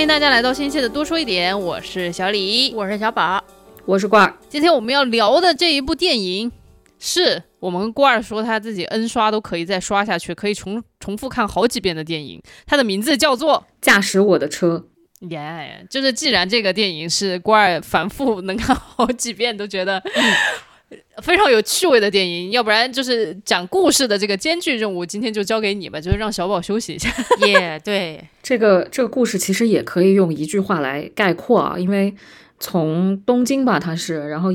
欢迎大家来到新一期的多说一点，我是小李，我是小宝，我是罐儿。今天我们要聊的这一部电影，是我们罐儿说他自己 N 刷都可以再刷下去，可以重重复看好几遍的电影。它的名字叫做《驾驶我的车》。耶，就是既然这个电影是罐儿反复能看好几遍都觉得非常有趣味的电影，要不然就是讲故事的这个艰巨任务，今天就交给你吧，就是让小宝休息一下。耶，对，这个这个故事其实也可以用一句话来概括啊，因为从东京吧，它是，然后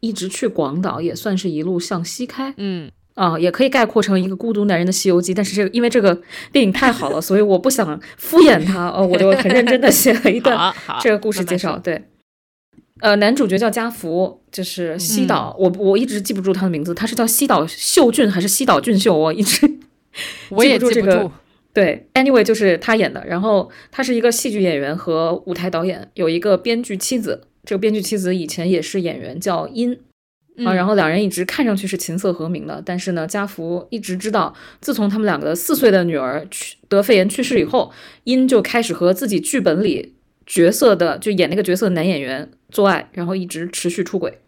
一直去广岛，也算是一路向西开。嗯。啊，也可以概括成一个孤独男人的《西游记》，但是这个因为这个电影太好了，所以我不想敷衍他，哦，我就很认真的写了一段 这个故事介绍。对，呃，男主角叫加福，就是西岛，我我一直记不住他的名字，他是叫西岛秀俊还是西岛俊秀？我一直我也记不住这个。对，anyway 就是他演的，然后他是一个戏剧演员和舞台导演，有一个编剧妻子，这个编剧妻子以前也是演员，叫殷。啊，然后两人一直看上去是琴瑟和鸣的，但是呢，家福一直知道，自从他们两个四岁的女儿去得肺炎去世以后，殷就开始和自己剧本里角色的就演那个角色的男演员做爱，然后一直持续出轨，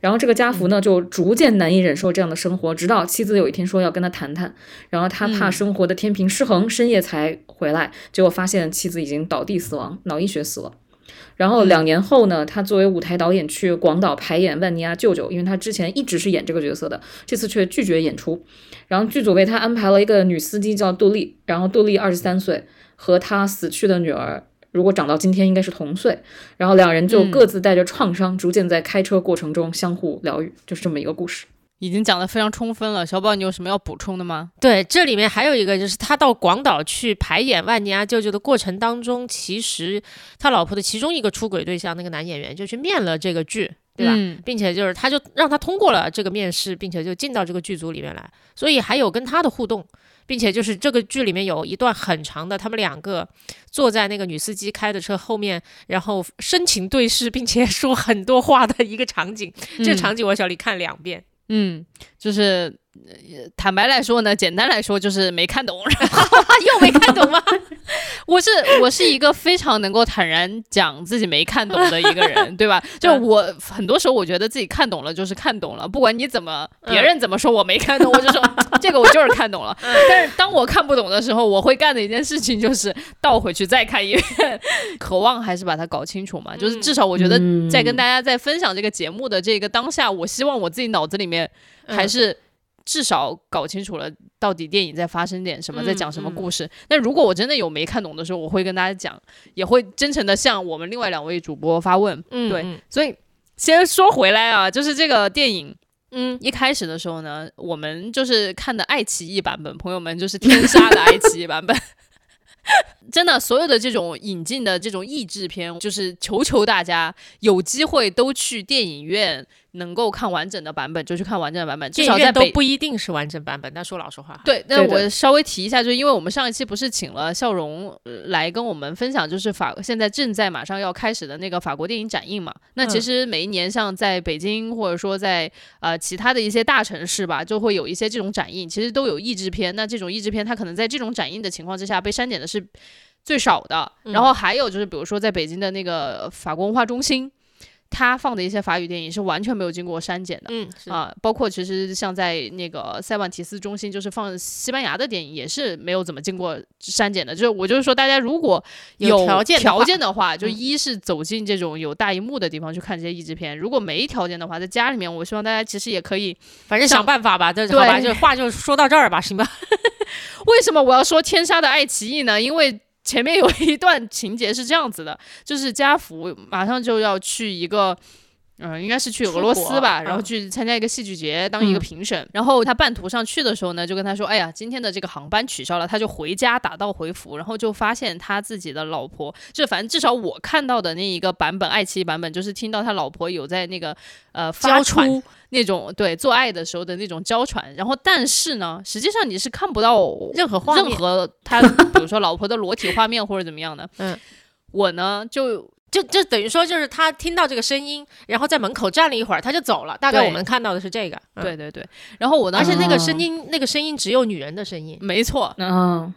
然后这个家福呢就逐渐难以忍受这样的生活，直到妻子有一天说要跟他谈谈，然后他怕生活的天平失衡，深夜才回来，结果发现妻子已经倒地死亡，脑溢血死了。然后两年后呢，他作为舞台导演去广岛排演万尼亚舅舅，因为他之前一直是演这个角色的，这次却拒绝演出。然后剧组为他安排了一个女司机叫杜丽，然后杜丽二十三岁，和他死去的女儿如果长到今天应该是同岁。然后两人就各自带着创伤，逐渐在开车过程中相互疗愈，就是这么一个故事。已经讲得非常充分了，小宝，你有什么要补充的吗？对，这里面还有一个，就是他到广岛去排演万尼亚舅舅的过程当中，其实他老婆的其中一个出轨对象那个男演员就去面了这个剧，对吧？并且就是他就让他通过了这个面试，并且就进到这个剧组里面来，所以还有跟他的互动，并且就是这个剧里面有一段很长的，他们两个坐在那个女司机开的车后面，然后深情对视，并且 说很多话的一个场景。这个场景我小李看两遍。嗯，就是坦白来说呢，简单来说就是没看懂，又没看懂吗？我是我是一个非常能够坦然讲自己没看懂的一个人，对吧？就我很多时候我觉得自己看懂了就是看懂了，不管你怎么别人怎么说我没看懂，我就说这个我就是看懂了。但是当我看不懂的时候，我会干的一件事情就是倒回去再看一遍，渴望还是把它搞清楚嘛。就是至少我觉得在跟大家在分享这个节目的这个当下，我希望我自己脑子里面还是。至少搞清楚了到底电影在发生点什么，在讲什么故事。那如果我真的有没看懂的时候，我会跟大家讲，也会真诚的向我们另外两位主播发问。嗯，对。所以先说回来啊，就是这个电影，嗯，一开始的时候呢，我们就是看的爱奇艺版本，朋友们就是天杀的爱奇艺版本。真的，所有的这种引进的这种译制片，就是求求大家有机会都去电影院。能够看完整的版本就去看完整的版本，至少在都不一定是完整版本。但说老实话，对，那我稍微提一下，就是因为我们上一期不是请了笑容来跟我们分享，就是法现在正在马上要开始的那个法国电影展映嘛。那其实每一年像在北京或者说在呃其他的一些大城市吧，就会有一些这种展映，其实都有译制片。那这种译制片它可能在这种展映的情况之下被删减的是最少的。然后还有就是比如说在北京的那个法国文化中心。他放的一些法语电影是完全没有经过删减的，嗯啊，包括其实像在那个塞万提斯中心，就是放西班牙的电影也是没有怎么经过删减的。就是我就是说，大家如果有条件条件的话，就一是走进这种有大荧幕的地方去看这些译制片；如果没条件的话，在家里面，我希望大家其实也可以，反正想办法吧。这好吧，就话就说到这儿吧，行吧？为什么我要说天杀的爱奇艺呢？因为。前面有一段情节是这样子的，就是家福马上就要去一个，嗯，应该是去俄罗斯吧，然后去参加一个戏剧节当一个评审。然后他半途上去的时候呢，就跟他说：“哎呀，今天的这个航班取消了。”他就回家打道回府，然后就发现他自己的老婆，就反正至少我看到的那一个版本，爱奇艺版本，就是听到他老婆有在那个呃发出。那种对做爱的时候的那种娇喘，然后但是呢，实际上你是看不到任何画任何 他，比如说老婆的裸体画面或者怎么样的。嗯，我呢就就就等于说就是他听到这个声音，然后在门口站了一会儿，他就走了。大概我们看到的是这个。对对对。然后我呢，而且那个声音，那个声音只有女人的声音。没错。嗯。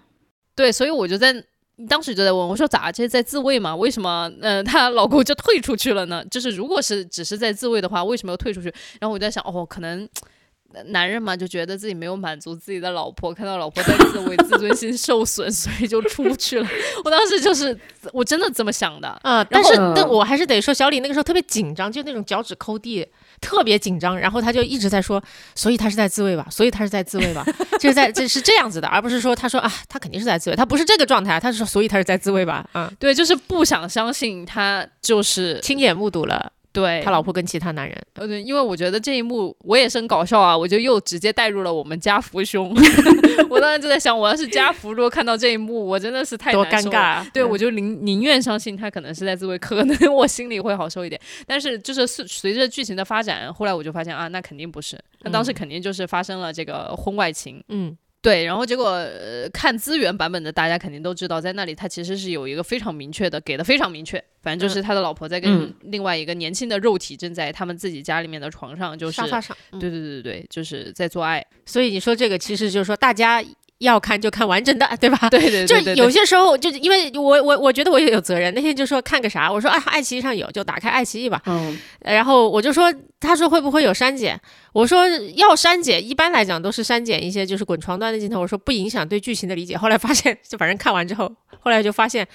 对，所以我就在。当时就在问我说咋这是在自卫嘛？为什么呃她老公就退出去了呢？就是如果是只是在自卫的话，为什么要退出去？然后我在想哦，可能。男人嘛，就觉得自己没有满足自己的老婆，看到老婆在自慰，自尊心受损，所以就出去了。我当时就是，我真的这么想的啊。但是，但我还是得说，小李那个时候特别紧张，就那种脚趾抠地，特别紧张。然后他就一直在说，所以他是在自慰吧？所以他是在自慰吧？就是在这是这样子的，而不是说他说啊，他肯定是在自慰，他不是这个状态，他是说，所以他是在自慰吧？嗯，对，就是不想相信他就是亲眼目睹了。对他老婆跟其他男人，呃，对，因为我觉得这一幕我也是很搞笑啊，我就又直接带入了我们家福兄。我当时就在想，我要是家福，如果看到这一幕，我真的是太多尴尬。对，我就宁宁愿相信他可能是在自慰，可能我心里会好受一点。但是就是随着剧情的发展，后来我就发现啊，那肯定不是，那当时肯定就是发生了这个婚外情。嗯。对，然后结果看资源版本的，大家肯定都知道，在那里他其实是有一个非常明确的，给的非常明确，反正就是他的老婆在跟另外一个年轻的肉体正在他们自己家里面的床上，就是沙发上，对对对对对，就是在做爱。所以你说这个其实就是说大家。要看就看完整的，对吧？对对对，就有些时候就是因为我我我觉得我也有责任。那天就说看个啥，我说啊，爱奇艺上有，就打开爱奇艺吧。嗯。然后我就说，他说会不会有删减？我说要删减，一般来讲都是删减一些就是滚床单的镜头。我说不影响对剧情的理解。后来发现，就反正看完之后，后来就发现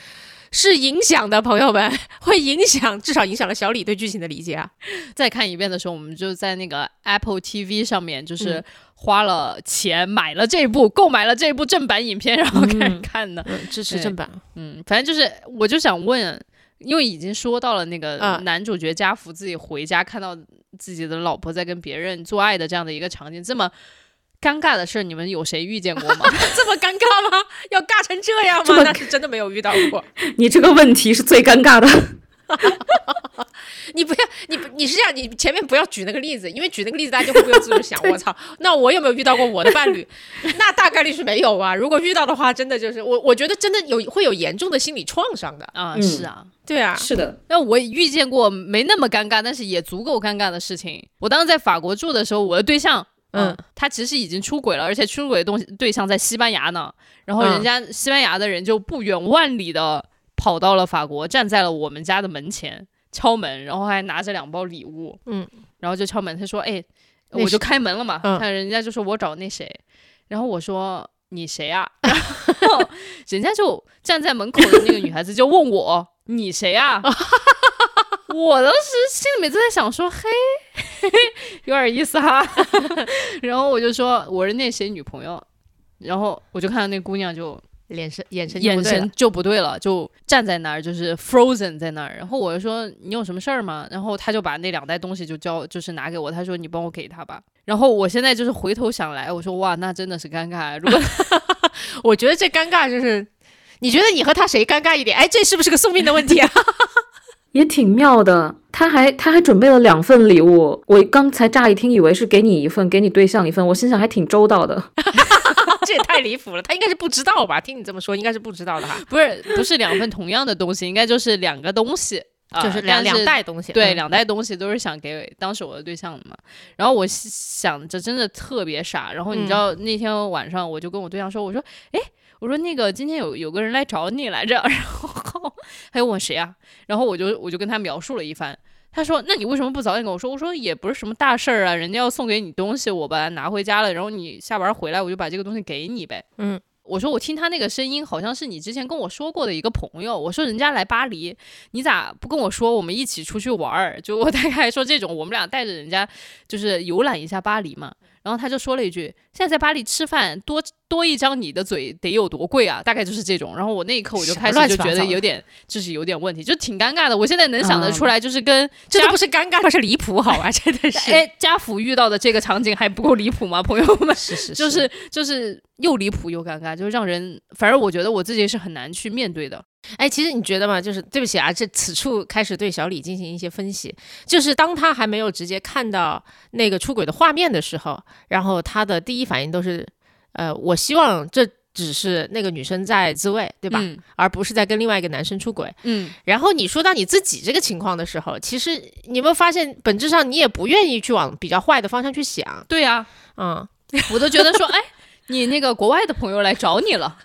是影响的，朋友们 会影响，至少影响了小李对剧情的理解啊。再看一遍的时候，我们就在那个 Apple TV 上面，就是。花了钱买了这部，购买了这部正版影片，然后开始看的，支持正版。嗯，反正就是，我就想问，因为已经说到了那个男主角家福自己回家看到自己的老婆在跟别人做爱的这样的一个场景，这么尴尬的事，你们有谁遇见过吗？这么尴尬吗？要尬成这样吗？那是真的没有遇到过。你这个问题是最尴尬的。你不要，你你是这样，你前面不要举那个例子，因为举那个例子大家就会不由自主想，我操，那我有没有遇到过我的伴侣？那大概率是没有啊。如果遇到的话，真的就是我，我觉得真的有会有严重的心理创伤的啊。是啊，对啊，是的。那我遇见过没那么尴尬，但是也足够尴尬的事情。我当时在法国住的时候，我的对象，嗯，他其实已经出轨了，而且出轨的东西对象在西班牙呢。然后人家西班牙的人就不远万里的跑到了法国，站在了我们家的门前。敲门，然后还拿着两包礼物，嗯，然后就敲门。他说：“哎，我就开门了嘛。”看人家就说：“我找那谁。”然后我说：“你谁啊？”然后人家就站在门口的那个女孩子就问我：“你谁啊？” 我当时心里面就在想说：“嘿，有点意思哈。”然后我就说：“我是那谁女朋友。”然后我就看到那姑娘就。眼神眼神眼神就不对了，就站在那儿，就是 frozen 在那儿。然后我就说你有什么事儿吗？然后他就把那两袋东西就交，就是拿给我。他说你帮我给他吧。然后我现在就是回头想来，我说哇，那真的是尴尬。如果 我觉得这尴尬就是，你觉得你和他谁尴尬一点？哎，这是不是个宿命的问题啊？也挺妙的。他还他还准备了两份礼物。我刚才乍一听以为是给你一份，给你对象一份。我心想还挺周到的。这也太离谱了，他应该是不知道吧？听你这么说，应该是不知道的哈。不是，不是两份同样的东西，应该就是两个东西，就是两两袋东西。对，两袋东西都是想给当时我的对象的嘛。然后我想着真的特别傻。然后你知道那天晚上我就跟我对象说，我说，哎，我说那个今天有有个人来找你来着，然后他又问谁啊？然后我就我就跟他描述了一番。他说：“那你为什么不早点跟我说？”我说：“也不是什么大事儿啊，人家要送给你东西，我把它拿回家了，然后你下班回来，我就把这个东西给你呗。”嗯，我说：“我听他那个声音，好像是你之前跟我说过的一个朋友。”我说：“人家来巴黎，你咋不跟我说？我们一起出去玩儿？就我大概说这种，我们俩带着人家就是游览一下巴黎嘛。”然后他就说了一句：“现在在巴黎吃饭多。”多一张你的嘴得有多贵啊？大概就是这种。然后我那一刻我就开始就觉得有点，就是有点问题，就挺尴尬的。我现在能想得出来，就是跟 这都不是尴尬，这是离谱，好吧？真的是。哎，家福遇到的这个场景还不够离谱吗？朋友们，是是，就是就是又离谱又尴尬，就是让人，反正我觉得我自己是很难去面对的。哎，其实你觉得吗？就是对不起啊，这此处开始对小李进行一些分析。就是当他还没有直接看到那个出轨的画面的时候，然后他的第一反应都是。呃，我希望这只是那个女生在自慰，对吧？而不是在跟另外一个男生出轨。嗯。然后你说到你自己这个情况的时候，其实你有没有发现，本质上你也不愿意去往比较坏的方向去想？对呀，嗯，我都觉得说，哎，你那个国外的朋友来找你了，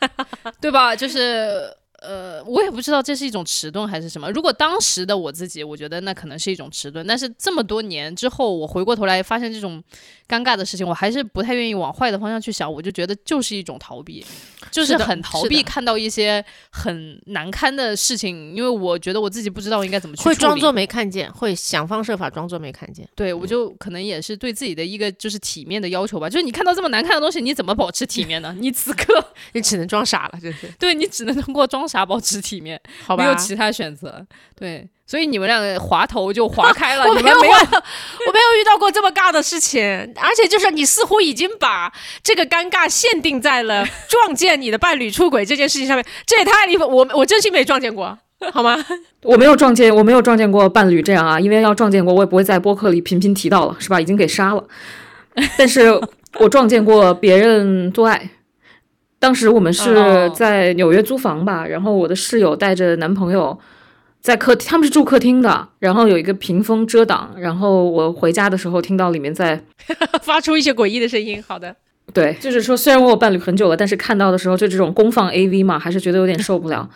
对吧？就是呃，我也不知道这是一种迟钝还是什么。如果当时的我自己，我觉得那可能是一种迟钝。但是这么多年之后，我回过头来发现这种尴尬的事情，我还是不太愿意往坏的方向去想。我就觉得就是一种逃避，就是很逃避看到一些很难堪的事情，因为我觉得我自己不知道应该怎么去会装作没看见，会想方设法装作没看见。对，我就可能也是对自己的一个就是体面的要求吧。就是你看到这么难看的东西，你怎么保持体面呢？你此刻 你只能装傻了，就是对你只能通过装傻保持体面。好没有其他选择，对，所以你们两个滑头就滑开了。我没有，我没有遇到过这么尬的事情，而且就是你似乎已经把这个尴尬限定在了撞见你的伴侣出轨这件事情上面，这也太离谱。我我真心没撞见过，好吗？我没有撞见，我没有撞见过伴侣这样啊，因为要撞见过，我也不会在播客里频频提到了，是吧？已经给杀了。但是我撞见过别人做爱。当时我们是在纽约租房吧，然后我的室友带着男朋友在客，他们是住客厅的，然后有一个屏风遮挡，然后我回家的时候听到里面在 发出一些诡异的声音。好的，对，就是说虽然我有伴侣很久了，但是看到的时候就这种公放 AV 嘛，还是觉得有点受不了，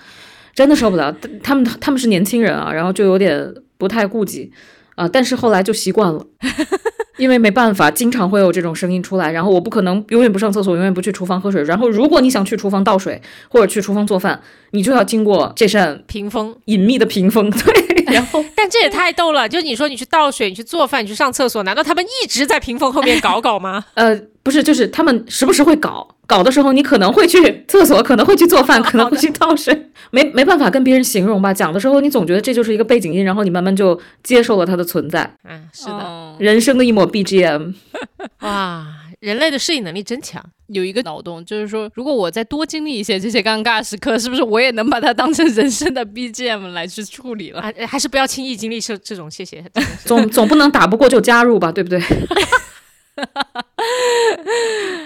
真的受不了。他们他们是年轻人啊，然后就有点不太顾忌啊，但是后来就习惯了。因为没办法，经常会有这种声音出来，然后我不可能永远不上厕所，永远不去厨房喝水。然后如果你想去厨房倒水或者去厨房做饭，你就要经过这扇屏风，隐秘的屏风。对，然后但这也太逗了，就你说你去倒水、你去做饭、你去上厕所，难道他们一直在屏风后面搞搞吗？呃，不是，就是他们时不时会搞。搞的时候，你可能会去 厕所，可能会去做饭，可能会去倒水，没没办法跟别人形容吧。讲的时候，你总觉得这就是一个背景音，然后你慢慢就接受了它的存在。嗯，是的，人生的一抹 BGM。哇，人类的适应能力真强。有一个脑洞，就是说，如果我再多经历一些这些尴尬时刻，是不是我也能把它当成人生的 BGM 来去处理了？还是不要轻易经历这这种，谢谢。总总不能打不过就加入吧，对不对？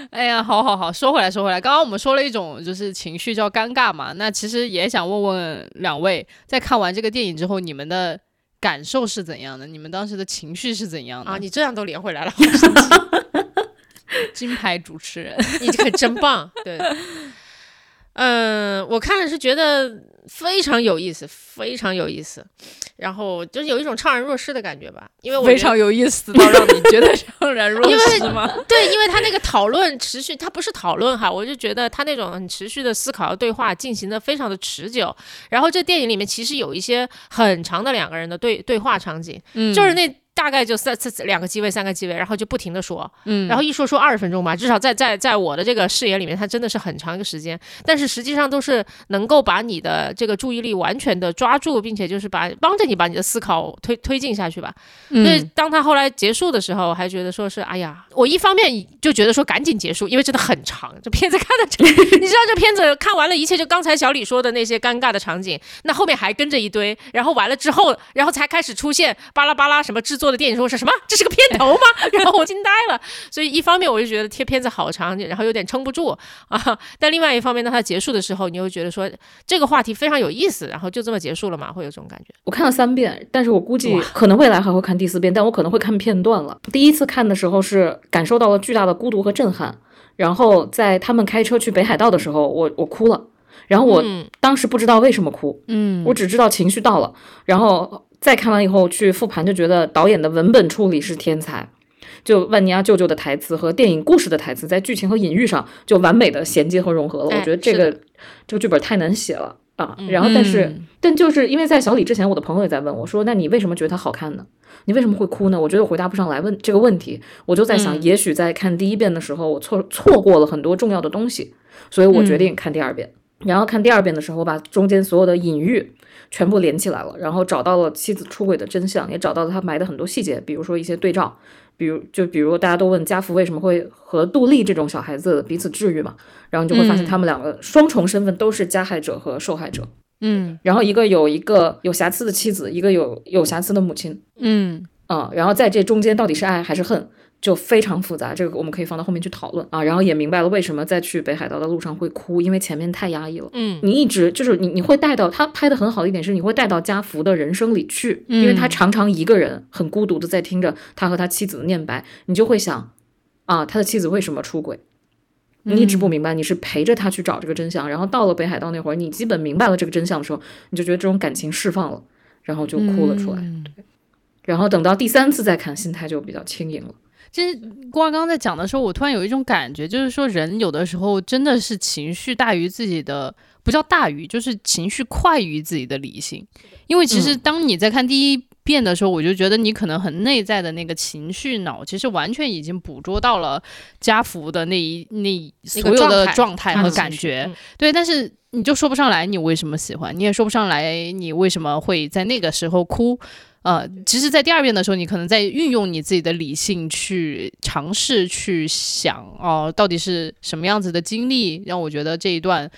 哎呀，好好好，说回来，说回来，刚刚我们说了一种就是情绪叫尴尬嘛，那其实也想问问两位，在看完这个电影之后，你们的感受是怎样的？你们当时的情绪是怎样的？啊，你这样都连回来了，金牌主持人，你这可真棒，对。嗯，我看了是觉得非常有意思，非常有意思，然后就是有一种怅然若失的感觉吧，因为我非常有意思到让你觉得怅然若失吗？对，因为他那个讨论持续，他不是讨论哈，我就觉得他那种很持续的思考对话进行的非常的持久，然后这电影里面其实有一些很长的两个人的对对话场景，嗯，就是那。大概就三次两个机位，三个机位，然后就不停的说，嗯，然后一说说二十分钟吧，至少在在在我的这个视野里面，它真的是很长一个时间，但是实际上都是能够把你的这个注意力完全的抓住，并且就是把帮着你把你的思考推推进下去吧。所以当他后来结束的时候，还觉得说是，哎呀，我一方面就觉得说赶紧结束，因为真的很长，这片子看的，你知道这片子看完了一切，就刚才小李说的那些尴尬的场景，那后面还跟着一堆，然后完了之后，然后才开始出现巴拉巴拉什么制作。的电影说是什么？这是个片头吗？然后我惊呆了。所以一方面我就觉得贴片子好长，然后有点撑不住啊。但另外一方面，当它结束的时候，你又觉得说这个话题非常有意思，然后就这么结束了嘛？会有这种感觉。我看了三遍，但是我估计可能未来还会看第四遍，但我可能会看片段了。第一次看的时候是感受到了巨大的孤独和震撼，然后在他们开车去北海道的时候，我我哭了。然后我当时不知道为什么哭，嗯，我只知道情绪到了，然后。再看完以后去复盘，就觉得导演的文本处理是天才，就万尼亚舅舅的台词和电影故事的台词在剧情和隐喻上就完美的衔接和融合了。我觉得这个这个剧本太难写了啊！然后但是但就是因为在小李之前，我的朋友也在问我说：“那你为什么觉得它好看呢？你为什么会哭呢？”我觉得我回答不上来问这个问题，我就在想，也许在看第一遍的时候，我错错过了很多重要的东西，所以我决定看第二遍。然后看第二遍的时候，我把中间所有的隐喻。全部连起来了，然后找到了妻子出轨的真相，也找到了他埋的很多细节，比如说一些对照，比如就比如大家都问家福为什么会和杜丽这种小孩子彼此治愈嘛，然后你就会发现他们两个双重身份都是加害者和受害者，嗯，然后一个有一个有瑕疵的妻子，一个有有瑕疵的母亲，嗯啊，然后在这中间到底是爱还是恨？就非常复杂，这个我们可以放到后面去讨论啊。然后也明白了为什么在去北海道的路上会哭，因为前面太压抑了。嗯，你一直就是你，你会带到他拍的很好的一点是，你会带到家福的人生里去，因为他常常一个人很孤独的在听着他和他妻子的念白，你就会想啊，他的妻子为什么出轨？你一直不明白，你是陪着他去找这个真相，然后到了北海道那会儿，你基本明白了这个真相的时候，你就觉得这种感情释放了，然后就哭了出来。对，然后等到第三次再看，心态就比较轻盈了。其实郭二刚在讲的时候，我突然有一种感觉，就是说人有的时候真的是情绪大于自己的，不叫大于，就是情绪快于自己的理性。因为其实当你在看第一。遍的时候，我就觉得你可能很内在的那个情绪脑，其实完全已经捕捉到了家福的那一那所有的状态和感觉。对，但是你就说不上来你为什么喜欢，你也说不上来你为什么会在那个时候哭。呃，其实，在第二遍的时候，你可能在运用你自己的理性去尝试去想，哦，到底是什么样子的经历让我觉得这一段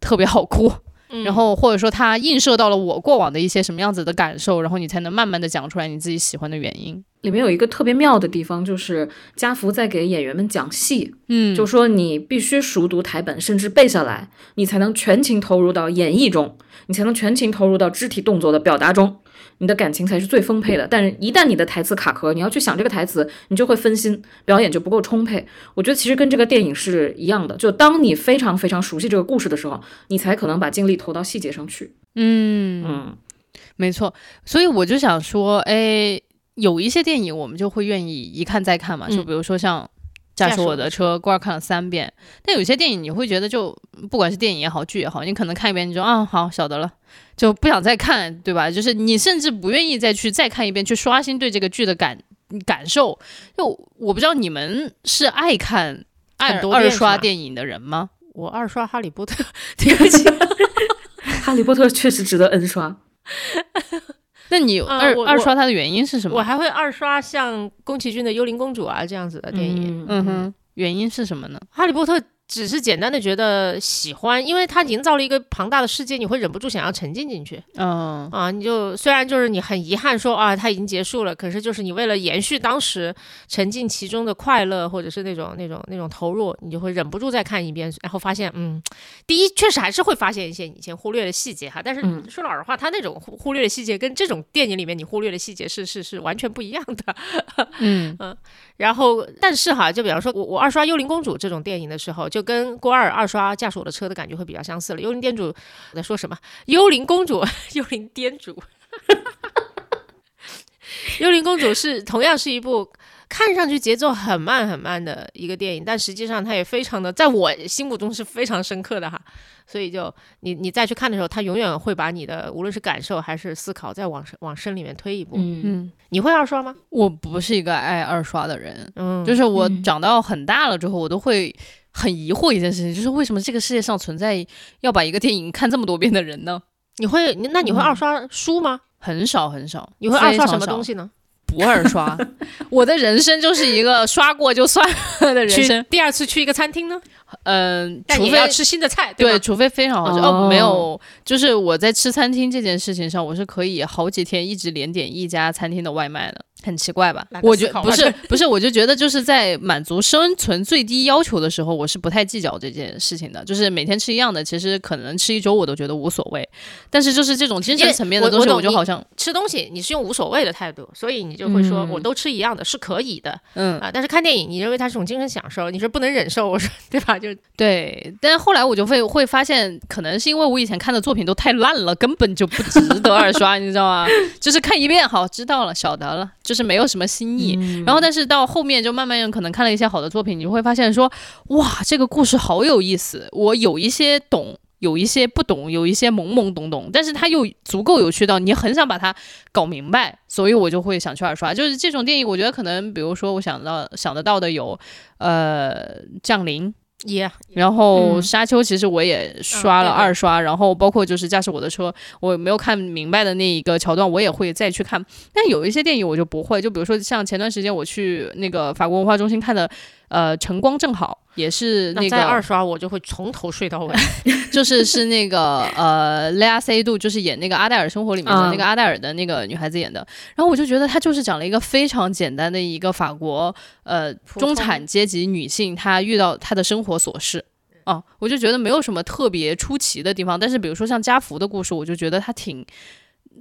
特别好哭。然后或者说它映射到了我过往的一些什么样子的感受，然后你才能慢慢的讲出来你自己喜欢的原因。里面有一个特别妙的地方，就是家福在给演员们讲戏，嗯，就说你必须熟读台本，甚至背下来，你才能全情投入到演绎中，你才能全情投入到肢体动作的表达中。你的感情才是最丰沛的，但是，一旦你的台词卡壳，你要去想这个台词，你就会分心，表演就不够充沛。我觉得其实跟这个电影是一样的，就当你非常非常熟悉这个故事的时候，你才可能把精力投到细节上去。嗯嗯，没错。所以我就想说，哎，有一些电影我们就会愿意一看再看嘛，就比如说像。驾驶我的车，过儿看了三遍。但有些电影你会觉得，就不管是电影也好，剧也好，你可能看一遍，你就啊，好晓得了，就不想再看，对吧？就是你甚至不愿意再去再看一遍，去刷新对这个剧的感感受。就我不知道你们是爱看爱二刷电影的人吗？我二刷《哈利波特 》，对不起，《哈利波特》确实值得 N 刷。那你二二刷它的原因是什么？我还会二刷像宫崎骏的《幽灵公主》啊这样子的电影。嗯哼，原因是什么呢？《哈利波特》。只是简单的觉得喜欢，因为它营造了一个庞大的世界，你会忍不住想要沉浸进去。嗯啊，你就虽然就是你很遗憾说啊，它已经结束了，可是就是你为了延续当时沉浸其中的快乐，或者是那种那种那种投入，你就会忍不住再看一遍，然后发现，嗯，第一确实还是会发现一些以前忽略的细节哈。但是说老实话，它那种忽忽略的细节跟这种电影里面你忽略的细节是是是完全不一样的。嗯 嗯，然后但是哈，就比方说我我二刷《幽灵公主》这种电影的时候，就跟郭二二刷驾驶我的车的感觉会比较相似了。幽灵店主我在说什么？幽灵公主，幽灵店主，幽灵公主是同样是一部看上去节奏很慢很慢的一个电影，但实际上它也非常的在我心目中是非常深刻的哈。所以就你你再去看的时候，它永远会把你的无论是感受还是思考再往往深里面推一步。嗯，你会二刷吗？我不是一个爱二刷的人，嗯，就是我长到很大了之后，我都会。很疑惑一件事情，就是为什么这个世界上存在要把一个电影看这么多遍的人呢？你会，那你会二刷书吗？很少很少。你会二刷什么东西呢？不二刷。我的人生就是一个刷过就算了的人生。第二次去一个餐厅呢？嗯，除非要吃新的菜，对，除非非常好吃。哦，没有，就是我在吃餐厅这件事情上，我是可以好几天一直连点一家餐厅的外卖的。很奇怪吧？我觉不是 不是，我就觉得就是在满足生存最低要求的时候，我是不太计较这件事情的。就是每天吃一样的，其实可能吃一周我都觉得无所谓。但是就是这种精神层面的东西，我就好像吃东西，你是用无所谓的态度，所以你就会说我都吃一样的，是可以的。嗯啊，但是看电影，你认为它是种精神享受，你是不能忍受，我说 对吧？就对。但是后来我就会会发现，可能是因为我以前看的作品都太烂了，根本就不值得二刷，你知道吗？就是看一遍，好知道了，晓得了。就是没有什么新意，然后但是到后面就慢慢可能看了一些好的作品，你就会发现说，哇，这个故事好有意思，我有一些懂，有一些不懂，有一些懵懵懂懂，但是它又足够有趣到你很想把它搞明白，所以我就会想去二刷。就是这种电影，我觉得可能，比如说我想到想得到的有，呃，降临。也，然后沙丘其实我也刷了二刷，然后包括就是驾驶我的车，我没有看明白的那一个桥段，我也会再去看。但有一些电影我就不会，就比如说像前段时间我去那个法国文化中心看的。呃，晨光正好也是那个二刷，我就会从头睡到尾，就是是那个呃，雷亚塞杜，就是演那个阿黛尔生活里面的那个阿黛尔的那个女孩子演的。然后我就觉得她就是讲了一个非常简单的一个法国呃中产阶级女性，她遇到她的生活琐事啊，我就觉得没有什么特别出奇的地方。但是比如说像家福的故事，我就觉得她挺。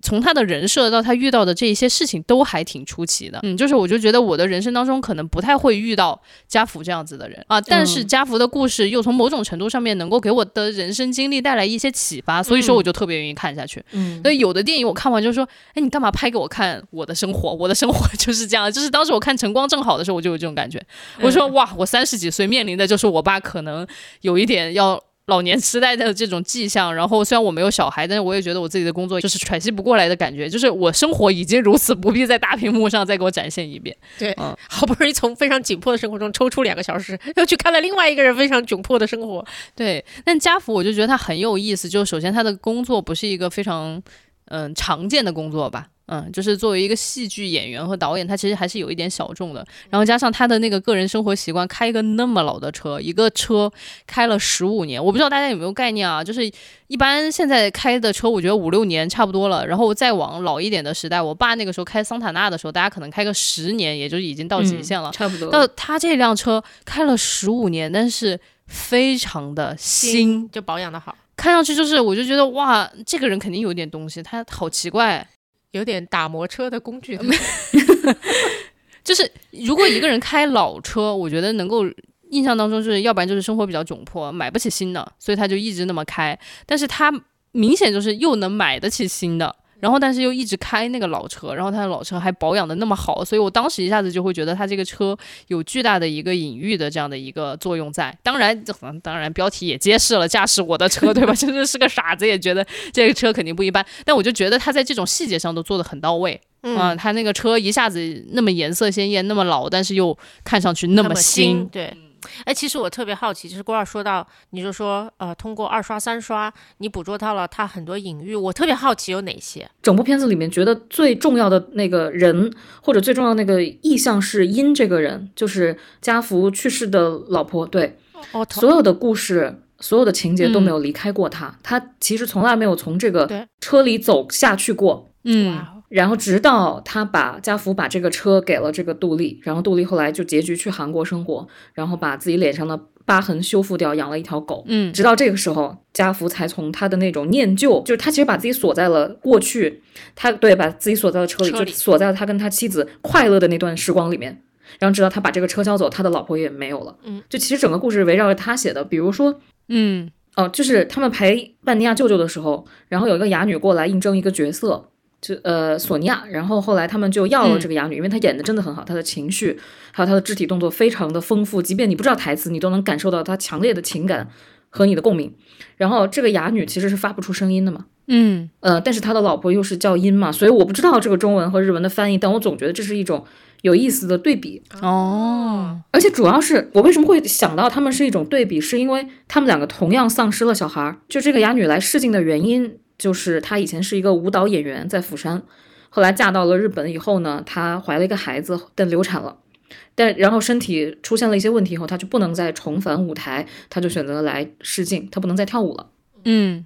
从他的人设到他遇到的这一些事情都还挺出奇的，嗯，就是我就觉得我的人生当中可能不太会遇到家福这样子的人。啊，但是家福的故事又从某种程度上面能够给我的人生经历带来一些启发，所以说我就特别愿意看下去。嗯，所以有的电影我看完就说，哎，你干嘛拍给我看我的生活？我的生活 就是这样，就是当时我看《晨光正好》的时候，我就有这种感觉，我说哇，我三十几岁面临的就是我爸可能有一点要。老年痴呆的这种迹象，然后虽然我没有小孩，但是我也觉得我自己的工作就是喘息不过来的感觉，就是我生活已经如此，不必在大屏幕上再给我展现一遍。对，嗯，好不容易从非常紧迫的生活中抽出两个小时，又去看了另外一个人非常窘迫的生活。对，但家福我就觉得他很有意思，就首先他的工作不是一个非常嗯常见的工作吧。嗯，就是作为一个戏剧演员和导演，他其实还是有一点小众的。然后加上他的那个个人生活习惯，开一个那么老的车，一个车开了十五年，我不知道大家有没有概念啊？就是一般现在开的车，我觉得五六年差不多了。然后再往老一点的时代，我爸那个时候开桑塔纳的时候，大家可能开个十年，也就已经到极限了。差不多。到他这辆车开了十五年，但是非常的新，就保养的好，看上去就是，我就觉得哇，这个人肯定有点东西，他好奇怪。有点打磨车的工具，就是如果一个人开老车，我觉得能够印象当中就是要不然就是生活比较窘迫，买不起新的，所以他就一直那么开。但是他明显就是又能买得起新的。然后，但是又一直开那个老车，然后他的老车还保养的那么好，所以我当时一下子就会觉得他这个车有巨大的一个隐喻的这样的一个作用在。当然，当然标题也揭示了驾驶我的车，对吧？真的是个傻子也觉得这个车肯定不一般。但我就觉得他在这种细节上都做的很到位，嗯，他那个车一下子那么颜色鲜艳，那么老，但是又看上去那么新，对。哎，其实我特别好奇，就是郭二说到，你就说，呃，通过二刷、三刷，你捕捉到了他很多隐喻。我特别好奇有哪些？整部片子里面，觉得最重要的那个人，或者最重要的那个意象是殷这个人，就是家福去世的老婆。对，哦，所有的故事，所有的情节都没有离开过他，他其实从来没有从这个车里走下去过。嗯。然后直到他把家福把这个车给了这个杜丽，然后杜丽后来就结局去韩国生活，然后把自己脸上的疤痕修复掉，养了一条狗。嗯，直到这个时候，家福才从他的那种念旧，就是他其实把自己锁在了过去，他对把自己锁在了车里，就锁在了他跟他妻子快乐的那段时光里面。然后直到他把这个车交走，他的老婆也没有了。嗯，就其实整个故事围绕着他写的，比如说，嗯，哦，就是他们陪万尼亚舅舅的时候，然后有一个哑女过来应征一个角色。就呃，索尼娅，然后后来他们就要了这个哑女，因为她演的真的很好，她的情绪还有她的肢体动作非常的丰富，即便你不知道台词，你都能感受到她强烈的情感和你的共鸣。然后这个哑女其实是发不出声音的嘛，嗯呃，但是他的老婆又是叫音嘛，所以我不知道这个中文和日文的翻译，但我总觉得这是一种有意思的对比哦。而且主要是我为什么会想到他们是一种对比，是因为他们两个同样丧失了小孩儿，就这个哑女来试镜的原因。就是她以前是一个舞蹈演员，在釜山，后来嫁到了日本以后呢，她怀了一个孩子，但流产了，但然后身体出现了一些问题以后，她就不能再重返舞台，她就选择来试镜，她不能再跳舞了。嗯，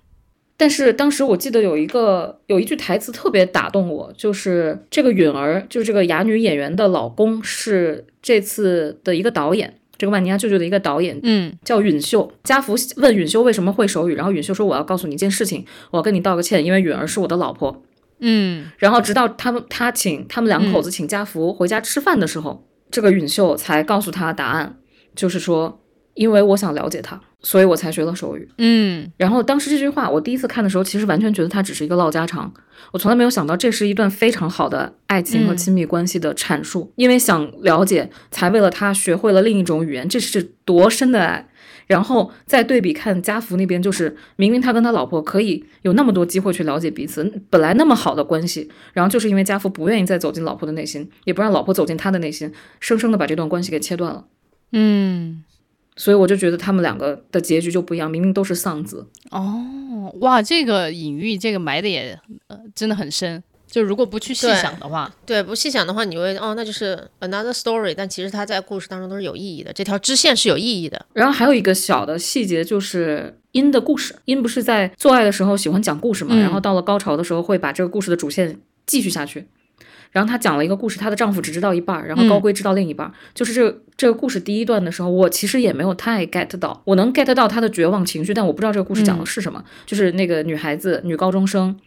但是当时我记得有一个有一句台词特别打动我，就是这个允儿，就是这个哑女演员的老公，是这次的一个导演。这个万尼亚舅舅的一个导演，嗯，叫允秀。家福问允秀为什么会手语，然后允秀说：“我要告诉你一件事情，我要跟你道个歉，因为允儿是我的老婆。”嗯，然后直到他们他请他们两口子请家福回家吃饭的时候，这个允秀才告诉他答案，就是说。因为我想了解他，所以我才学了手语。嗯，然后当时这句话我第一次看的时候，其实完全觉得它只是一个唠家常。我从来没有想到这是一段非常好的爱情和亲密关系的阐述。因为想了解，才为了他学会了另一种语言，这是多深的爱。然后再对比看家福那边，就是明明他跟他老婆可以有那么多机会去了解彼此，本来那么好的关系，然后就是因为家福不愿意再走进老婆的内心，也不让老婆走进他的内心，生生的把这段关系给切断了。嗯。所以我就觉得他们两个的结局就不一样，明明都是丧子哦，哇，这个隐喻这个埋的也呃真的很深。就如果不去细想的话，对，不细想的话，你会哦，那就是 another story。但其实它在故事当中都是有意义的，这条支线是有意义的。然后还有一个小的细节就是音的故事，音不是在做爱的时候喜欢讲故事嘛，然后到了高潮的时候会把这个故事的主线继续下去。然后她讲了一个故事，她的丈夫只知道一半，然后高贵知道另一半。就是这这个故事第一段的时候，我其实也没有太 get 到，我能 get 到她的绝望情绪，但我不知道这个故事讲的是什么。就是那个女孩子，女高中生，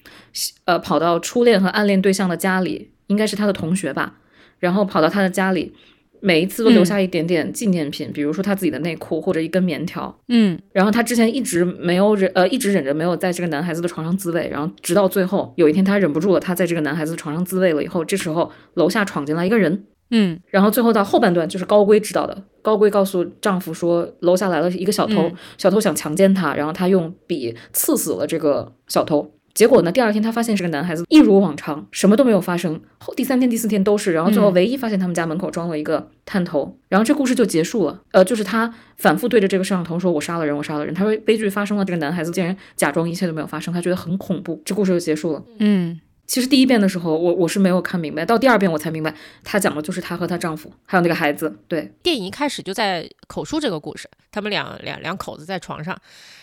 呃，跑到初恋和暗恋对象的家里，应该是她的同学吧，然后跑到她的家里。每一次都留下一点点纪念品，比如说他自己的内裤或者一根棉条。嗯，然后他之前一直没有忍，呃，一直忍着没有在这个男孩子的床上自慰，然后直到最后有一天他忍不住了，他在这个男孩子的床上自慰了以后，这时候楼下闯进来一个人。嗯，然后最后到后半段就是高贵知道的，高贵告诉丈夫说楼下来了一个小偷，小偷想强奸她，然后她用笔刺死了这个小偷。结果呢？第二天他发现是个男孩子，一如往常，什么都没有发生。后第三天、第四天都是，然后最后唯一发现他们家门口装了一个探头，然后这故事就结束了。呃，就是他反复对着这个摄像头说：“我杀了人，我杀了人。”他说悲剧发生了，这个男孩子竟然假装一切都没有发生，他觉得很恐怖。这故事就结束了。嗯，其实第一遍的时候，我我是没有看明白，到第二遍我才明白，他讲的就是她和她丈夫还有那个孩子。对，电影一开始就在口述这个故事，他们两两两口子在床上。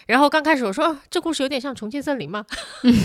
然后刚开始我说这故事有点像重庆森林吗？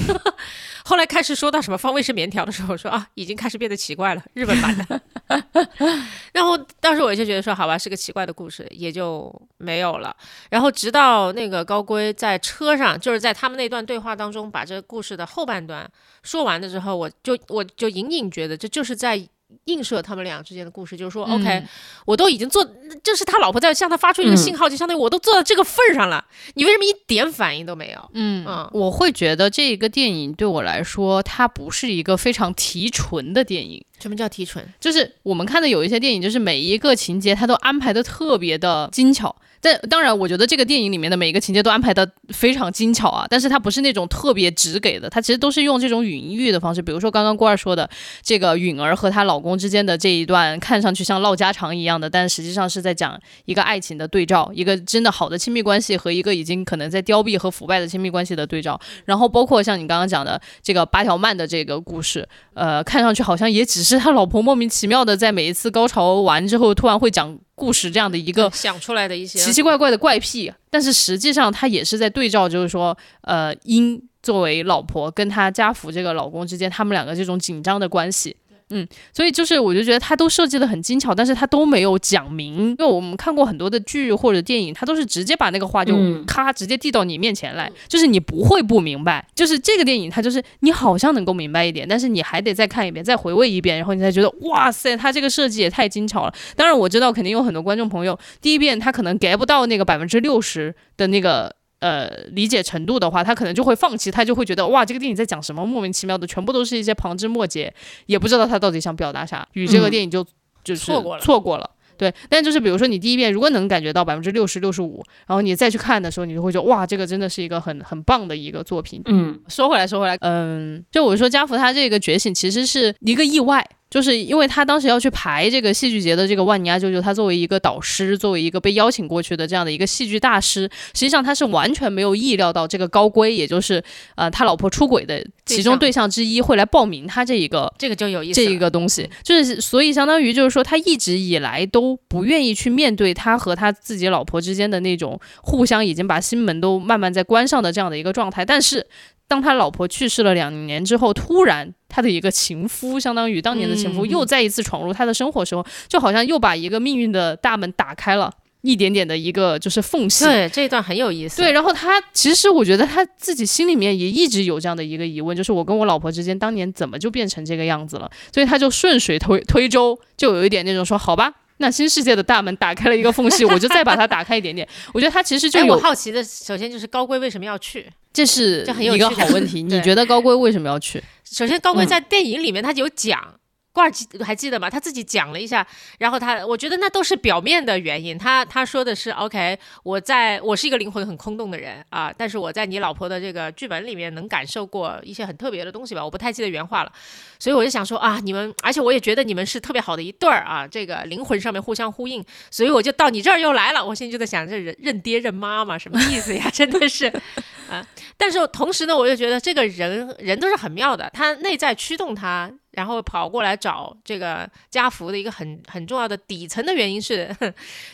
后来开始说到什么方位是棉条的时候，说啊已经开始变得奇怪了，日本版的。然后当时我就觉得说好吧，是个奇怪的故事，也就没有了。然后直到那个高龟在车上，就是在他们那段对话当中，把这个故事的后半段说完了之后，我就我就隐隐觉得这就是在。映射他们俩之间的故事，就是说，OK，我都已经做，就是他老婆在向他发出一个信号，就相当于我都做到这个份儿上了，你为什么一点反应都没有？嗯嗯，我会觉得这一个电影对我来说，它不是一个非常提纯的电影。什么叫提纯？就是我们看的有一些电影，就是每一个情节它都安排的特别的精巧。但当然，我觉得这个电影里面的每一个情节都安排的非常精巧啊，但是它不是那种特别直给的，它其实都是用这种隐喻的方式，比如说刚刚郭二说的这个允儿和她老公之间的这一段，看上去像唠家常一样的，但实际上是在讲一个爱情的对照，一个真的好的亲密关系和一个已经可能在凋敝和腐败的亲密关系的对照，然后包括像你刚刚讲的这个八条曼的这个故事，呃，看上去好像也只是他老婆莫名其妙的在每一次高潮完之后突然会讲。故事这样的一个想出来的一些奇奇怪怪的怪癖，但是实际上他也是在对照，就是说，呃，英作为老婆跟他家福这个老公之间，他们两个这种紧张的关系。嗯，所以就是我就觉得他都设计的很精巧，但是他都没有讲明。因为我们看过很多的剧或者电影，他都是直接把那个话就咔直接递到你面前来，就是你不会不明白。就是这个电影，它就是你好像能够明白一点，但是你还得再看一遍，再回味一遍，然后你才觉得哇塞，他这个设计也太精巧了。当然我知道肯定有很多观众朋友第一遍他可能 get 不到那个百分之六十的那个。呃，理解程度的话，他可能就会放弃，他就会觉得哇，这个电影在讲什么莫名其妙的，全部都是一些旁枝末节，也不知道他到底想表达啥，与这个电影就就是错过了，错过了。对，但就是比如说你第一遍如果能感觉到百分之六十六十五，然后你再去看的时候，你就会觉得哇，这个真的是一个很很棒的一个作品。嗯，说回来说回来，嗯，就我说家福他这个觉醒其实是一个意外。就是因为他当时要去排这个戏剧节的这个万尼亚舅舅，他作为一个导师，作为一个被邀请过去的这样的一个戏剧大师，实际上他是完全没有意料到这个高圭，也就是呃他老婆出轨的其中对象之一会来报名他这一个这个就有意思这一个东西，就是所以相当于就是说他一直以来都不愿意去面对他和他自己老婆之间的那种互相已经把心门都慢慢在关上的这样的一个状态，但是。当他老婆去世了两年之后，突然他的一个情夫，相当于当年的情夫，又再一次闯入他的生活时候，就好像又把一个命运的大门打开了一点点的一个就是缝隙。对，这一段很有意思。对，然后他其实我觉得他自己心里面也一直有这样的一个疑问，就是我跟我老婆之间当年怎么就变成这个样子了？所以他就顺水推推舟，就有一点那种说好吧。那新世界的大门打开了一个缝隙，我就再把它打开一点点。我觉得它其实就有好奇的，首先就是高贵为什么要去，这是一个好问题。你觉得高贵为什么要去？首先，高贵在电影里面他有讲。挂记还记得吗？他自己讲了一下，然后他我觉得那都是表面的原因。他他说的是 OK，我在我是一个灵魂很空洞的人啊，但是我在你老婆的这个剧本里面能感受过一些很特别的东西吧？我不太记得原话了，所以我就想说啊，你们，而且我也觉得你们是特别好的一对儿啊，这个灵魂上面互相呼应，所以我就到你这儿又来了。我现在就在想，这人认爹认妈嘛，什么意思呀？真的是啊，但是同时呢，我又觉得这个人人都是很妙的，他内在驱动他。然后跑过来找这个家福的一个很很重要的底层的原因是，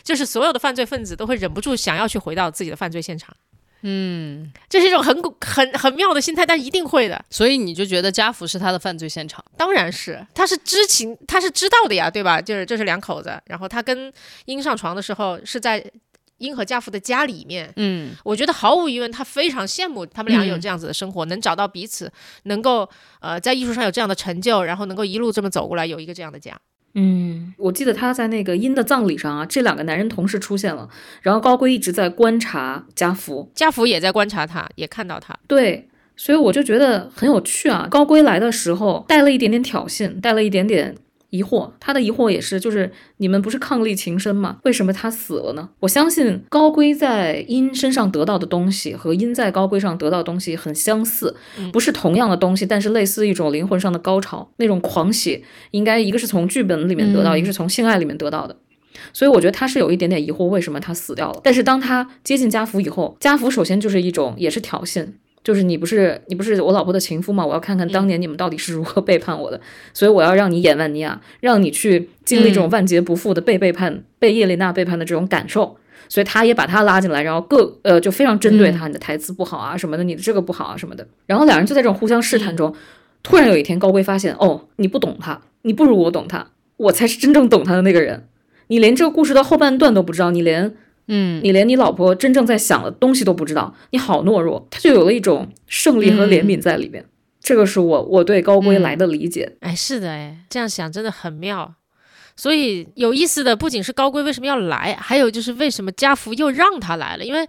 就是所有的犯罪分子都会忍不住想要去回到自己的犯罪现场。嗯，这是一种很很很妙的心态，但一定会的。所以你就觉得家福是他的犯罪现场？当然是，他是知情，他是知道的呀，对吧？就是这是两口子，然后他跟英上床的时候是在英和家福的家里面。嗯，我觉得毫无疑问，他非常羡慕他们俩有这样子的生活，能找到彼此，能够呃在艺术上有这样的成就，然后能够一路这么走过来，有一个这样的家。嗯，我记得他在那个殷的葬礼上啊，这两个男人同时出现了，然后高贵一直在观察家福，家福也在观察他，也看到他。对，所以我就觉得很有趣啊。高贵来的时候带了一点点挑衅，带了一点点。疑惑，他的疑惑也是，就是你们不是伉俪情深吗？为什么他死了呢？我相信高圭在殷身上得到的东西和殷在高圭上得到的东西很相似，不是同样的东西，但是类似一种灵魂上的高潮，那种狂喜，应该一个是从剧本里面得到，一个是从性爱里面得到的。所以我觉得他是有一点点疑惑，为什么他死掉了？但是当他接近家福以后，家福首先就是一种也是挑衅。就是你不是你不是我老婆的情夫吗？我要看看当年你们到底是如何背叛我的，所以我要让你演万尼亚，让你去经历这种万劫不复的被背叛、被叶琳娜背叛的这种感受。所以他也把他拉进来，然后各呃就非常针对他，你的台词不好啊什么的，你的这个不好啊什么的。然后两人就在这种互相试探中，突然有一天高贵发现，哦，你不懂他，你不如我懂他，我才是真正懂他的那个人。你连这个故事的后半段都不知道，你连。嗯，你连你老婆真正在想的东西都不知道，你好懦弱，他就有了一种胜利和怜悯在里面。这个是我我对高归来的理解。哎，是的，哎，这样想真的很妙。所以有意思的不仅是高归为什么要来，还有就是为什么家福又让他来了，因为。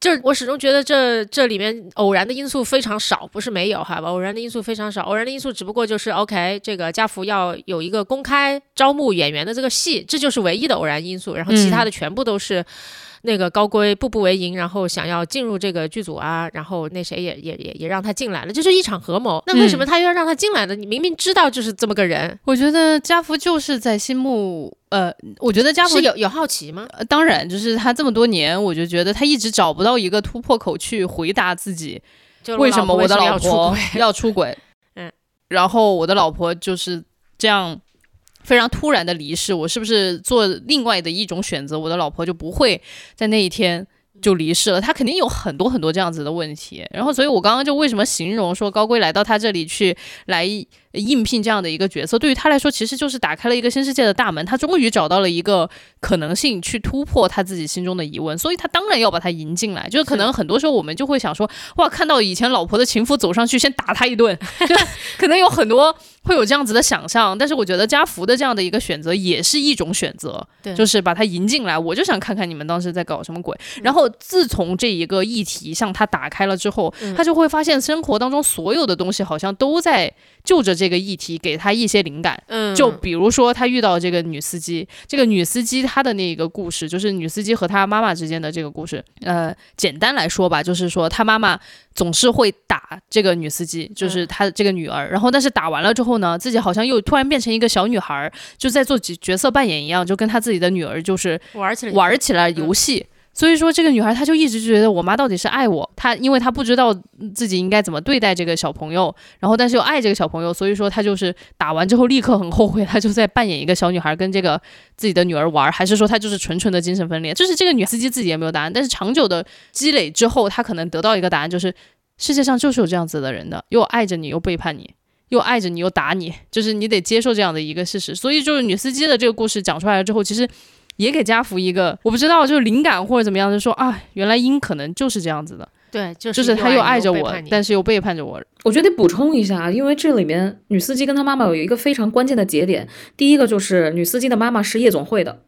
就我始终觉得这这里面偶然的因素非常少，不是没有哈，偶然的因素非常少，偶然的因素只不过就是 OK，这个家福要有一个公开招募演员的这个戏，这就是唯一的偶然因素，然后其他的全部都是。那个高规步步为营，然后想要进入这个剧组啊，然后那谁也也也也让他进来了，就是一场合谋。那为什么他又要让他进来呢？你明明知道就是这么个人。我觉得家福就是在心目，呃，我觉得家福有有好奇吗？呃，当然，就是他这么多年，我就觉得他一直找不到一个突破口去回答自己，为什么我的老婆要出轨？嗯，然后我的老婆就是这样。非常突然的离世，我是不是做另外的一种选择？我的老婆就不会在那一天就离世了。他肯定有很多很多这样子的问题。然后，所以我刚刚就为什么形容说高贵来到他这里去来。应聘这样的一个角色，对于他来说，其实就是打开了一个新世界的大门。他终于找到了一个可能性，去突破他自己心中的疑问，所以他当然要把他迎进来。就是可能很多时候我们就会想说，哇，看到以前老婆的情夫走上去，先打他一顿，就可能有很多会有这样子的想象。但是我觉得家福的这样的一个选择也是一种选择，对，就是把他迎进来。我就想看看你们当时在搞什么鬼。然后自从这一个议题向他打开了之后，他就会发现生活当中所有的东西好像都在就着这个议题给他。一些灵感，嗯，就比如说他遇到这个女司机，这个女司机她的那个故事，就是女司机和她妈妈之间的这个故事。呃，简单来说吧，就是说她妈妈总是会打这个女司机，就是她这个女儿。然后，但是打完了之后呢，自己好像又突然变成一个小女孩，就在做角角色扮演一样，就跟她自己的女儿就是玩起来玩起来游戏。所以说，这个女孩她就一直觉得我妈到底是爱我，她因为她不知道自己应该怎么对待这个小朋友，然后但是又爱这个小朋友，所以说她就是打完之后立刻很后悔，她就在扮演一个小女孩跟这个自己的女儿玩，还是说她就是纯纯的精神分裂？就是这个女司机自己也没有答案，但是长久的积累之后，她可能得到一个答案，就是世界上就是有这样子的人的，又爱着你又背叛你，又爱着你又打你，就是你得接受这样的一个事实。所以就是女司机的这个故事讲出来了之后，其实。也给家福一个我不知道，就是灵感或者怎么样，就说啊，原来鹰可能就是这样子的，对，就是他又爱着我，但是又背叛着我。我觉得得补充一下，因为这里面女司机跟她妈妈有一个非常关键的节点，第一个就是女司机的妈妈是夜总会的，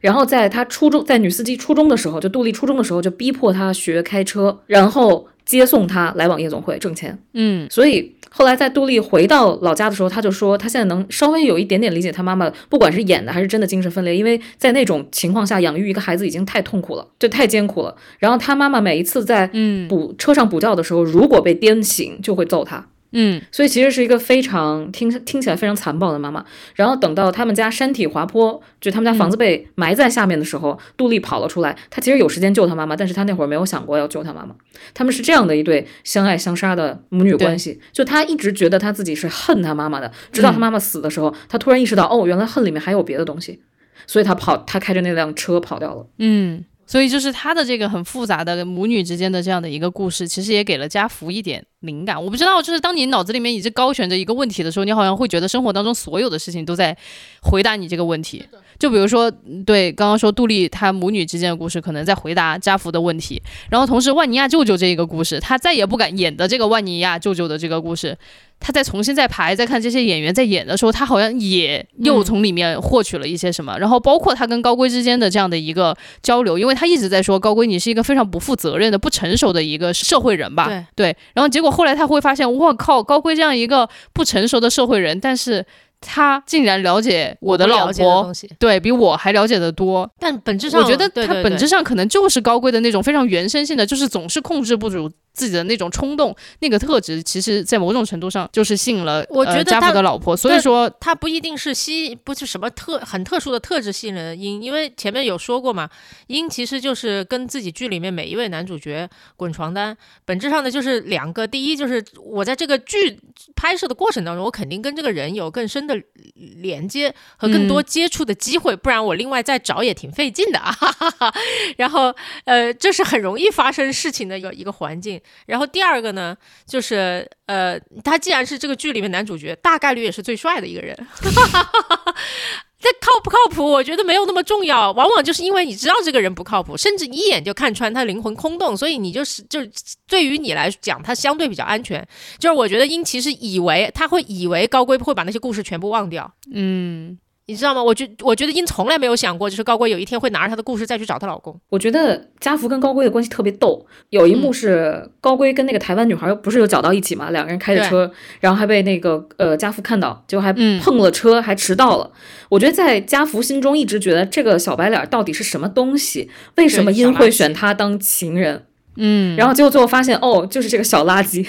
然后在她初中，在女司机初中的时候，就杜丽初中的时候就逼迫她学开车，然后接送他来往夜总会挣钱，嗯，所以。后来在杜丽回到老家的时候，他就说他现在能稍微有一点点理解他妈妈，不管是演的还是真的精神分裂，因为在那种情况下养育一个孩子已经太痛苦了，就太艰苦了。然后他妈妈每一次在嗯补车上补觉的时候，如果被颠醒，就会揍他。嗯，所以其实是一个非常听听起来非常残暴的妈妈。然后等到他们家山体滑坡，就他们家房子被埋在下面的时候，杜丽跑了出来。她其实有时间救她妈妈，但是她那会儿没有想过要救她妈妈。他们是这样的一对相爱相杀的母女关系。就她一直觉得她自己是恨她妈妈的，直到她妈妈死的时候，他突然意识到，哦，原来恨里面还有别的东西。所以她跑，她开着那辆车跑掉了。嗯。所以就是她的这个很复杂的母女之间的这样的一个故事，其实也给了家福一点灵感。我不知道，就是当你脑子里面一直高悬着一个问题的时候，你好像会觉得生活当中所有的事情都在回答你这个问题。就比如说，对刚刚说杜丽她母女之间的故事，可能在回答家福的问题。然后同时，万尼亚舅舅这一个故事，他再也不敢演的这个万尼亚舅舅的这个故事。他再重新再排再看这些演员在演的时候，他好像也又从里面获取了一些什么。然后包括他跟高圭之间的这样的一个交流，因为他一直在说高圭你是一个非常不负责任的、不成熟的一个社会人吧？对对。然后结果后来他会发现，我靠，高贵这样一个不成熟的社会人，但是。他竟然了解我的老婆，对比我还了解的多。但本质上，我觉得他本质上可能就是高贵的那种非常原生性的，就是总是控制不住自己的那种冲动，那个特质，其实在某种程度上就是吸引了我觉得家父的老婆。所以说，他不一定是吸，不是什么特很特殊的特质吸引了因，因为前面有说过嘛，因其实就是跟自己剧里面每一位男主角滚床单，本质上的就是两个。第一就是我在这个剧拍摄的过程当中，我肯定跟这个人有更深的。连接和更多接触的机会，不然我另外再找也挺费劲的啊。然后，呃，这是很容易发生事情的一个一个环境。然后第二个呢，就是呃，他既然是这个剧里面男主角，大概率也是最帅的一个人。这靠不靠谱？我觉得没有那么重要。往往就是因为你知道这个人不靠谱，甚至一眼就看穿他灵魂空洞，所以你就是就对于你来讲，他相对比较安全。就是我觉得英其实以为他会以为高贵会把那些故事全部忘掉。嗯。你知道吗？我觉我觉得英从来没有想过，就是高贵有一天会拿着她的故事再去找她老公。我觉得家福跟高贵的关系特别逗，有一幕是高贵跟那个台湾女孩不是有搅到一起嘛，两个人开着车，然后还被那个呃家福看到，结果还碰了车，还迟到了。我觉得在家福心中一直觉得这个小白脸到底是什么东西？为什么英会选他当情人？嗯，然后结果最后发现，哦，就是这个小垃圾，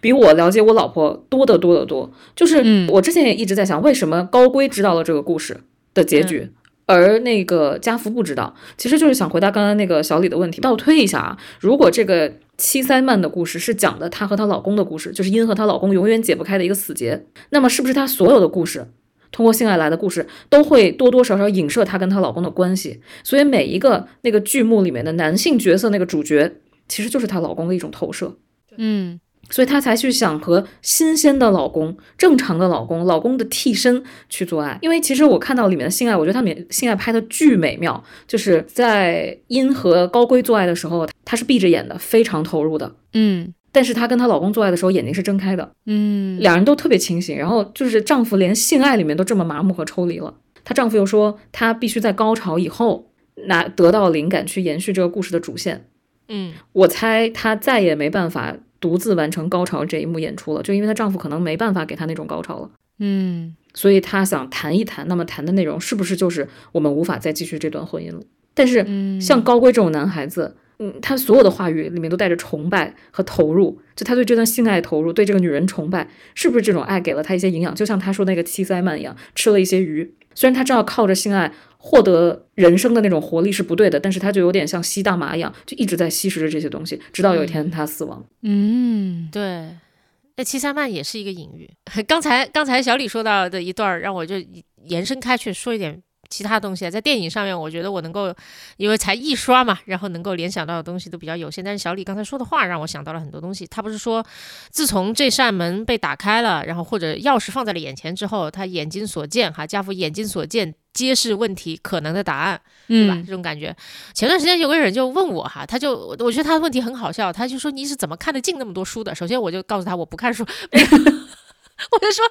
比我了解我老婆多得多得多。就是我之前也一直在想，为什么高圭知道了这个故事的结局，而那个家福不知道？其实就是想回答刚刚那个小李的问题。倒推一下啊，如果这个七三曼的故事是讲的她和她老公的故事，就是因和她老公永远解不开的一个死结，那么是不是她所有的故事，通过性爱来的故事，都会多多少少影射她跟她老公的关系？所以每一个那个剧目里面的男性角色，那个主角。其实就是她老公的一种投射，嗯，所以她才去想和新鲜的老公、正常的老公、老公的替身去做爱。因为其实我看到里面的性爱，我觉得他们性爱拍的巨美妙。就是在殷和高龟做爱的时候，她是闭着眼的，非常投入的，嗯。但是她跟她老公做爱的时候，眼睛是睁开的，嗯，两人都特别清醒。然后就是丈夫连性爱里面都这么麻木和抽离了，她丈夫又说她必须在高潮以后拿得到灵感去延续这个故事的主线。嗯，我猜她再也没办法独自完成高潮这一幕演出了，就因为她丈夫可能没办法给她那种高潮了。嗯，所以她想谈一谈，那么谈的内容是不是就是我们无法再继续这段婚姻了？但是像高贵这种男孩子，嗯，他所有的话语里面都带着崇拜和投入，就他对这段性爱投入，对这个女人崇拜，是不是这种爱给了他一些营养？就像他说那个七鳃鳗一样，吃了一些鱼，虽然他知道靠着性爱。获得人生的那种活力是不对的，但是他就有点像吸大麻一样，就一直在吸食着这些东西，直到有一天他死亡。嗯，对，那七三曼也是一个隐喻。刚才刚才小李说到的一段，让我就延伸开去说一点。其他东西啊，在电影上面，我觉得我能够，因为才一刷嘛，然后能够联想到的东西都比较有限。但是小李刚才说的话让我想到了很多东西。他不是说，自从这扇门被打开了，然后或者钥匙放在了眼前之后，他眼睛所见，哈，家父眼睛所见皆是问题可能的答案，对吧？这种感觉。前段时间有个人就问我哈，他就我觉得他的问题很好笑，他就说你是怎么看得进那么多书的？首先我就告诉他我不看书，我就说。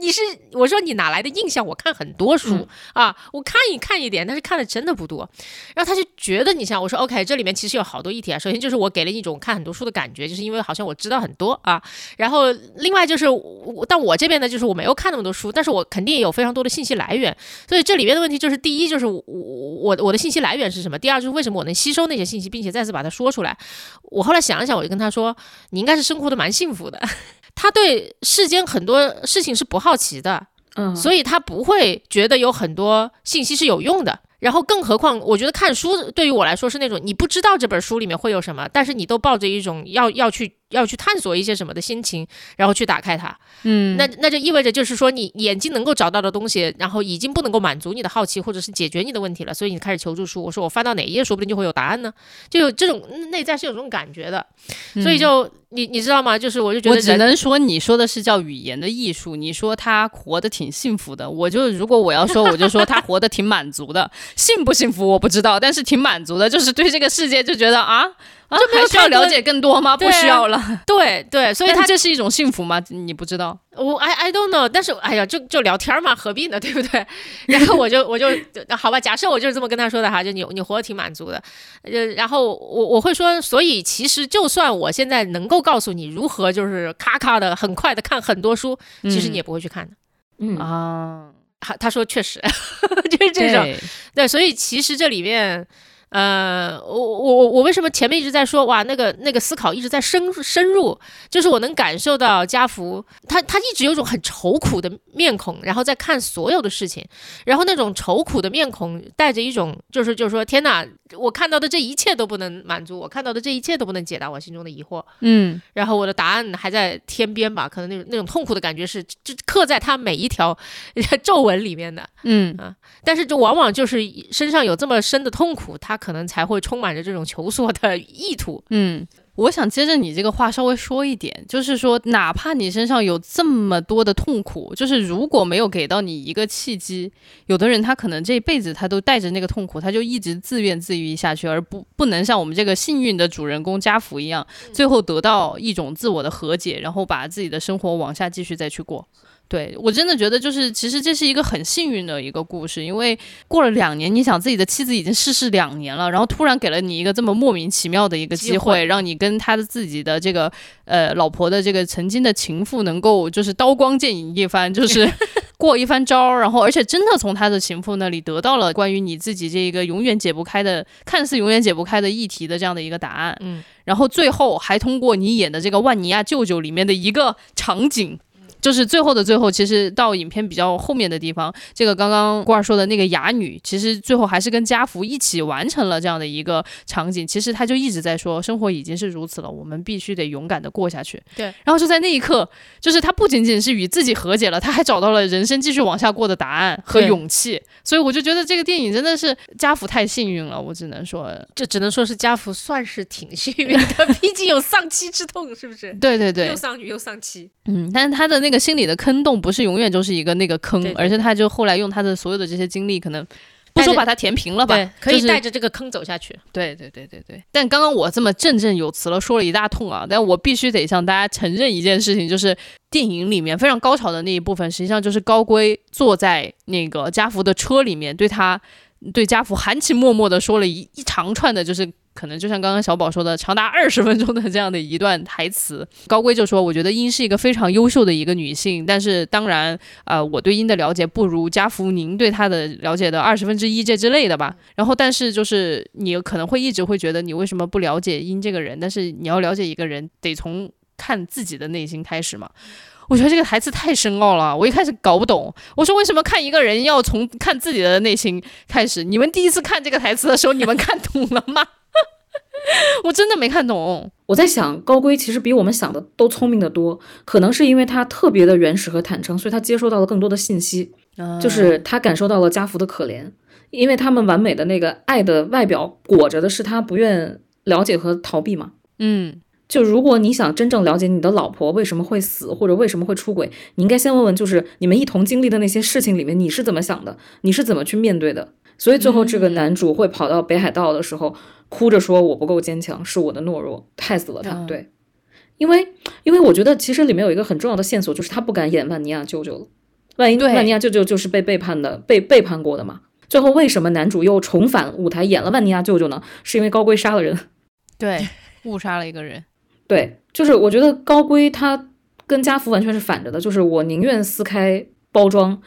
你是我说你哪来的印象？我看很多书啊，我看一看一点，但是看的真的不多。然后他就觉得你像我说，OK，这里面其实有好多议题啊。首先就是我给了一种看很多书的感觉，就是因为好像我知道很多啊。然后另外就是我，但我这边呢，就是我没有看那么多书，但是我肯定也有非常多的信息来源。所以这里面的问题就是，第一就是我我我的信息来源是什么？第二就是为什么我能吸收那些信息，并且再次把它说出来？我后来想一想，我就跟他说，你应该是生活的蛮幸福的。他对世间很多事情是不好奇的，嗯，所以他不会觉得有很多信息是有用的。然后，更何况，我觉得看书对于我来说是那种你不知道这本书里面会有什么，但是你都抱着一种要要去要去探索一些什么的心情，然后去打开它。嗯，那那就意味着就是说你眼睛能够找到的东西，然后已经不能够满足你的好奇或者是解决你的问题了，所以你开始求助书。我说我翻到哪一页，说不定就会有答案呢？就有这种内在是有这种感觉的，所以就你你知道吗？就是我就觉得我只能说你说的是叫语言的艺术，你说他活得挺幸福的，我就如果我要说，我就说他活得挺满足的，幸不幸福我不知道，但是挺满足的，就是对这个世界就觉得啊。啊，还需要了解更多吗？不需要了。对对，所以他这是一种幸福吗？你不知道？我 I I don't know。但是哎呀，就就聊天嘛，何必呢？对不对？然后我就我就好吧，假设我就是这么跟他说的哈，就你你活得挺满足的。呃，然后我我会说，所以其实就算我现在能够告诉你如何就是咔咔的很快的看很多书，其实你也不会去看的。嗯啊，他他说确实 就是这种。对，所以其实这里面。呃，我我我我为什么前面一直在说哇，那个那个思考一直在深深入，就是我能感受到家福他他一直有种很愁苦的面孔，然后在看所有的事情，然后那种愁苦的面孔带着一种就是就是说天哪，我看到的这一切都不能满足我，看到的这一切都不能解答我心中的疑惑，嗯，然后我的答案还在天边吧，可能那种那种痛苦的感觉是就刻在他每一条 皱纹里面的，嗯啊，但是就往往就是身上有这么深的痛苦，他。可能才会充满着这种求索的意图。嗯，我想接着你这个话稍微说一点，就是说，哪怕你身上有这么多的痛苦，就是如果没有给到你一个契机，有的人他可能这辈子他都带着那个痛苦，他就一直自怨自艾下去，而不不能像我们这个幸运的主人公家福一样，最后得到一种自我的和解，然后把自己的生活往下继续再去过。对我真的觉得，就是其实这是一个很幸运的一个故事，因为过了两年，你想自己的妻子已经逝世两年了，然后突然给了你一个这么莫名其妙的一个机会，让你跟他的自己的这个呃老婆的这个曾经的情妇能够就是刀光剑影一番，就 是过一番招，然后而且真的从他的情妇那里得到了关于你自己这一个永远解不开的、看似永远解不开的议题的这样的一个答案，嗯，然后最后还通过你演的这个万尼亚舅舅里面的一个场景。就是最后的最后，其实到影片比较后面的地方，这个刚刚郭儿说的那个哑女，其实最后还是跟家福一起完成了这样的一个场景。其实他就一直在说，生活已经是如此了，我们必须得勇敢的过下去。对。然后就在那一刻，就是他不仅仅是与自己和解了，他还找到了人生继续往下过的答案和勇气。所以我就觉得这个电影真的是家福太幸运了，我只能说，这只能说是家福算是挺幸运的，毕竟有丧妻之痛，是不是？对对对，又丧女又丧妻。嗯，但是他的那个。心里的坑洞不是永远就是一个那个坑，而且他就后来用他的所有的这些经历，可能不说把它填平了吧，可以带着这个坑走下去。对对对对对。但刚刚我这么振振有词了，说了一大通啊，但我必须得向大家承认一件事情，就是电影里面非常高潮的那一部分，实际上就是高圭坐在那个家福的车里面，对他对家福含情脉脉的说了一一长串的，就是。可能就像刚刚小宝说的，长达二十分钟的这样的一段台词，高圭就说：“我觉得英是一个非常优秀的一个女性，但是当然，呃，我对英的了解不如家福您对她的了解的二十分之一这之类的吧。然后，但是就是你可能会一直会觉得你为什么不了解英这个人？但是你要了解一个人，得从看自己的内心开始嘛。我觉得这个台词太深奥了，我一开始搞不懂。我说为什么看一个人要从看自己的内心开始？你们第一次看这个台词的时候，你们看懂了吗？” 我真的没看懂。我在想，高龟其实比我们想的都聪明的多，可能是因为他特别的原始和坦诚，所以他接收到了更多的信息。就是他感受到了家福的可怜，因为他们完美的那个爱的外表裹着的是他不愿了解和逃避嘛。嗯，就如果你想真正了解你的老婆为什么会死，或者为什么会出轨，你应该先问问，就是你们一同经历的那些事情里面，你是怎么想的，你是怎么去面对的。所以最后这个男主会跑到北海道的时候。哭着说我不够坚强，是我的懦弱害死了他。对，因为因为我觉得其实里面有一个很重要的线索，就是他不敢演万尼亚舅舅了。万一万尼亚舅舅就是被背叛的，被背叛过的嘛。最后为什么男主又重返舞台演了万尼亚舅舅呢？是因为高圭杀了人，对，误杀了一个人。对，就是我觉得高圭他跟家福完全是反着的，就是我宁愿撕开包装，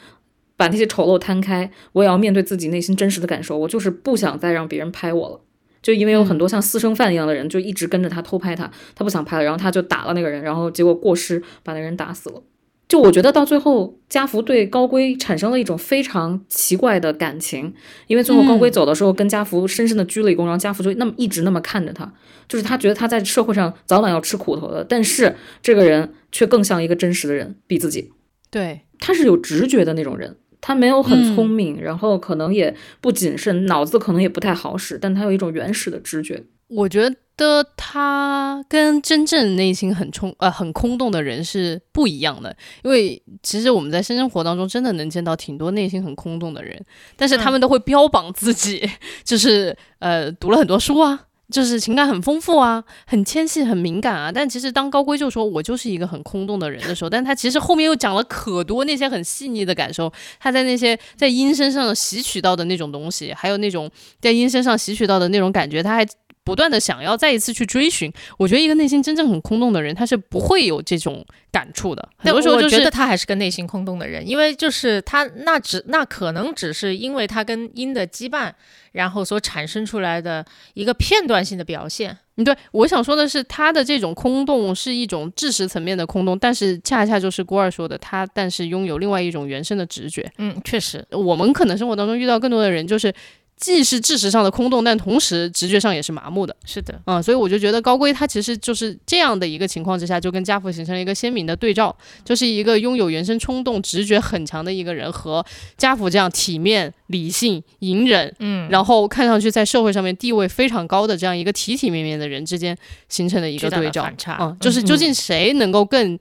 把那些丑陋摊开，我也要面对自己内心真实的感受。我就是不想再让别人拍我了。就因为有很多像私生饭一样的人，就一直跟着他偷拍他，他不想拍了，然后他就打了那个人，然后结果过失把那个人打死了。就我觉得到最后，家福对高圭产生了一种非常奇怪的感情，因为最后高圭走的时候，跟家福深深的鞠了一躬，然后家福就那么一直那么看着他，就是他觉得他在社会上早晚要吃苦头的，但是这个人却更像一个真实的人，比自己。对，他是有直觉的那种人，他没有很聪明，然后可能也不谨慎，脑子可能也不太好使，但他有一种原始的直觉。我觉得他跟真正内心很冲呃很空洞的人是不一样的，因为其实我们在生活当中真的能见到挺多内心很空洞的人，但是他们都会标榜自己 就是呃读了很多书啊，就是情感很丰富啊，很纤细很敏感啊。但其实当高圭就说我就是一个很空洞的人的时候，但他其实后面又讲了可多那些很细腻的感受，他在那些在鹰身上吸取到的那种东西，还有那种在鹰身上吸取到的那种感觉，他还。不断的想要再一次去追寻，我觉得一个内心真正很空洞的人，他是不会有这种感触的。很多时候，我觉得他还是个内心空洞的人，因为就是他那只那可能只是因为他跟阴的羁绊，然后所产生出来的一个片段性的表现。嗯，对，我想说的是，他的这种空洞是一种知识层面的空洞，但是恰恰就是郭二说的，他但是拥有另外一种原生的直觉。嗯，确实，我们可能生活当中遇到更多的人就是。既是知识上的空洞，但同时直觉上也是麻木的。是的，嗯，所以我就觉得高圭他其实就是这样的一个情况之下，就跟家父形成了一个鲜明的对照，就是一个拥有原生冲动、直觉很强的一个人，和家父这样体面、理性、隐忍，嗯，然后看上去在社会上面地位非常高的这样一个体体面面的人之间形成的一个对照，反差，嗯，就是究竟谁能够更。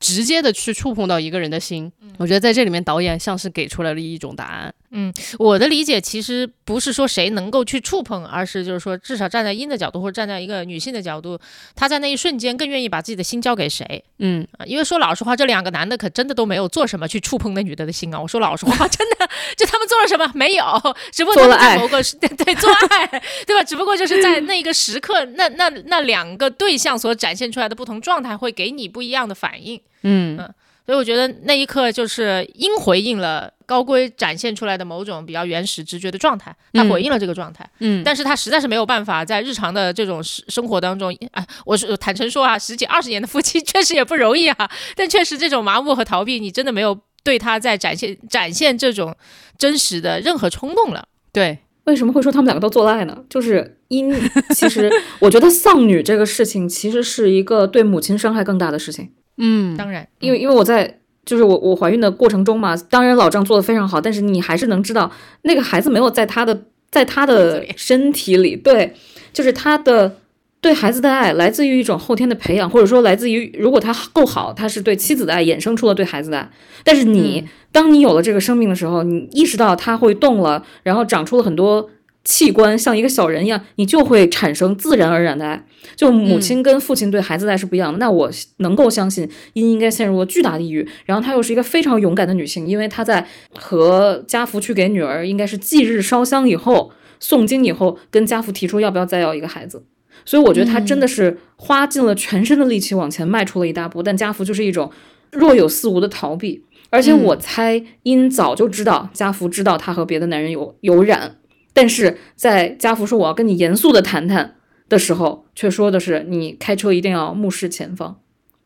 直接的去触碰到一个人的心，我觉得在这里面导演像是给出来了一种答案。嗯，我的理解其实不是说谁能够去触碰，而是就是说至少站在阴的角度或者站在一个女性的角度，她在那一瞬间更愿意把自己的心交给谁？嗯，因为说老实话，这两个男的可真的都没有做什么去触碰那女的的心啊。我说老实话，真的就他们做了什么没有？只不过他们在某个 对对做爱，对吧？只不过就是在那个时刻，那那那两个对象所展现出来的不同状态，会给你不一样的反应。嗯嗯，所以我觉得那一刻就是因回应了高龟展现出来的某种比较原始直觉的状态，他回应了这个状态。嗯，但是他实在是没有办法在日常的这种生生活当中，哎，我是坦诚说啊，十几二十年的夫妻 确实也不容易啊。但确实这种麻木和逃避，你真的没有对他在展现展现这种真实的任何冲动了。对，为什么会说他们两个都做爱呢？就是因，其实我觉得丧女这个事情其实是一个对母亲伤害更大的事情。嗯，当然，因为因为我在就是我我怀孕的过程中嘛，当然老张做的非常好，但是你还是能知道那个孩子没有在他的在他的身体里，对，就是他的对孩子的爱来自于一种后天的培养，或者说来自于如果他够好，他是对妻子的爱衍生出了对孩子的爱。但是你当你有了这个生命的时候，你意识到他会动了，然后长出了很多。器官像一个小人一样，你就会产生自然而然的爱。就母亲跟父亲对孩子的爱是不一样的。那我能够相信，因应该陷入了巨大的抑郁。然后她又是一个非常勇敢的女性，因为她在和家福去给女儿应该是祭日烧香以后，诵经以后，跟家福提出要不要再要一个孩子。所以我觉得她真的是花尽了全身的力气往前迈出了一大步。但家福就是一种若有似无的逃避。而且我猜，因早就知道家福知道她和别的男人有有染。但是在家福说我要跟你严肃的谈谈的时候，却说的是你开车一定要目视前方。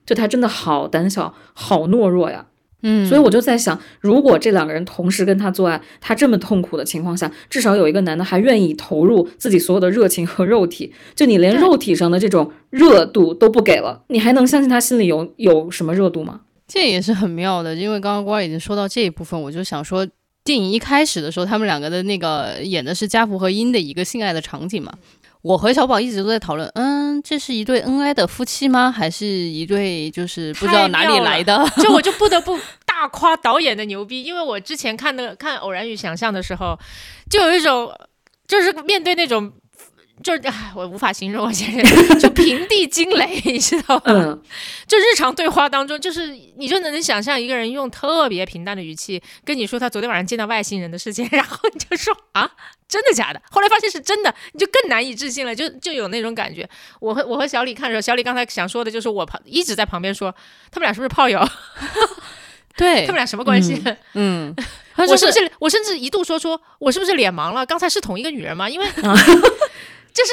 就他真的好胆小，好懦弱呀。嗯，所以我就在想，如果这两个人同时跟他做爱，他这么痛苦的情况下，至少有一个男的还愿意投入自己所有的热情和肉体。就你连肉体上的这种热度都不给了，你还能相信他心里有有什么热度吗？这也是很妙的，因为刚刚瓜已经说到这一部分，我就想说。电影一开始的时候，他们两个的那个演的是家福和英的一个性爱的场景嘛。我和小宝一直都在讨论，嗯，这是一对恩爱的夫妻吗？还是一对就是不知道哪里来的？就我就不得不大夸导演的牛逼，因为我之前看那个看《偶然与想象》的时候，就有一种就是面对那种。就是唉，我无法形容，我现在就平地惊雷，你知道吗？就日常对话当中，就是你就能想象一个人用特别平淡的语气跟你说他昨天晚上见到外星人的事情，然后你就说啊，真的假的？后来发现是真的，你就更难以置信了，就就有那种感觉。我和我和小李看的时候，小李刚才想说的就是我旁一直在旁边说，他们俩是不是炮友？对他们俩什么关系？嗯，我是不是我甚至一度说说我是不是脸盲了？刚才是同一个女人吗？因为。就是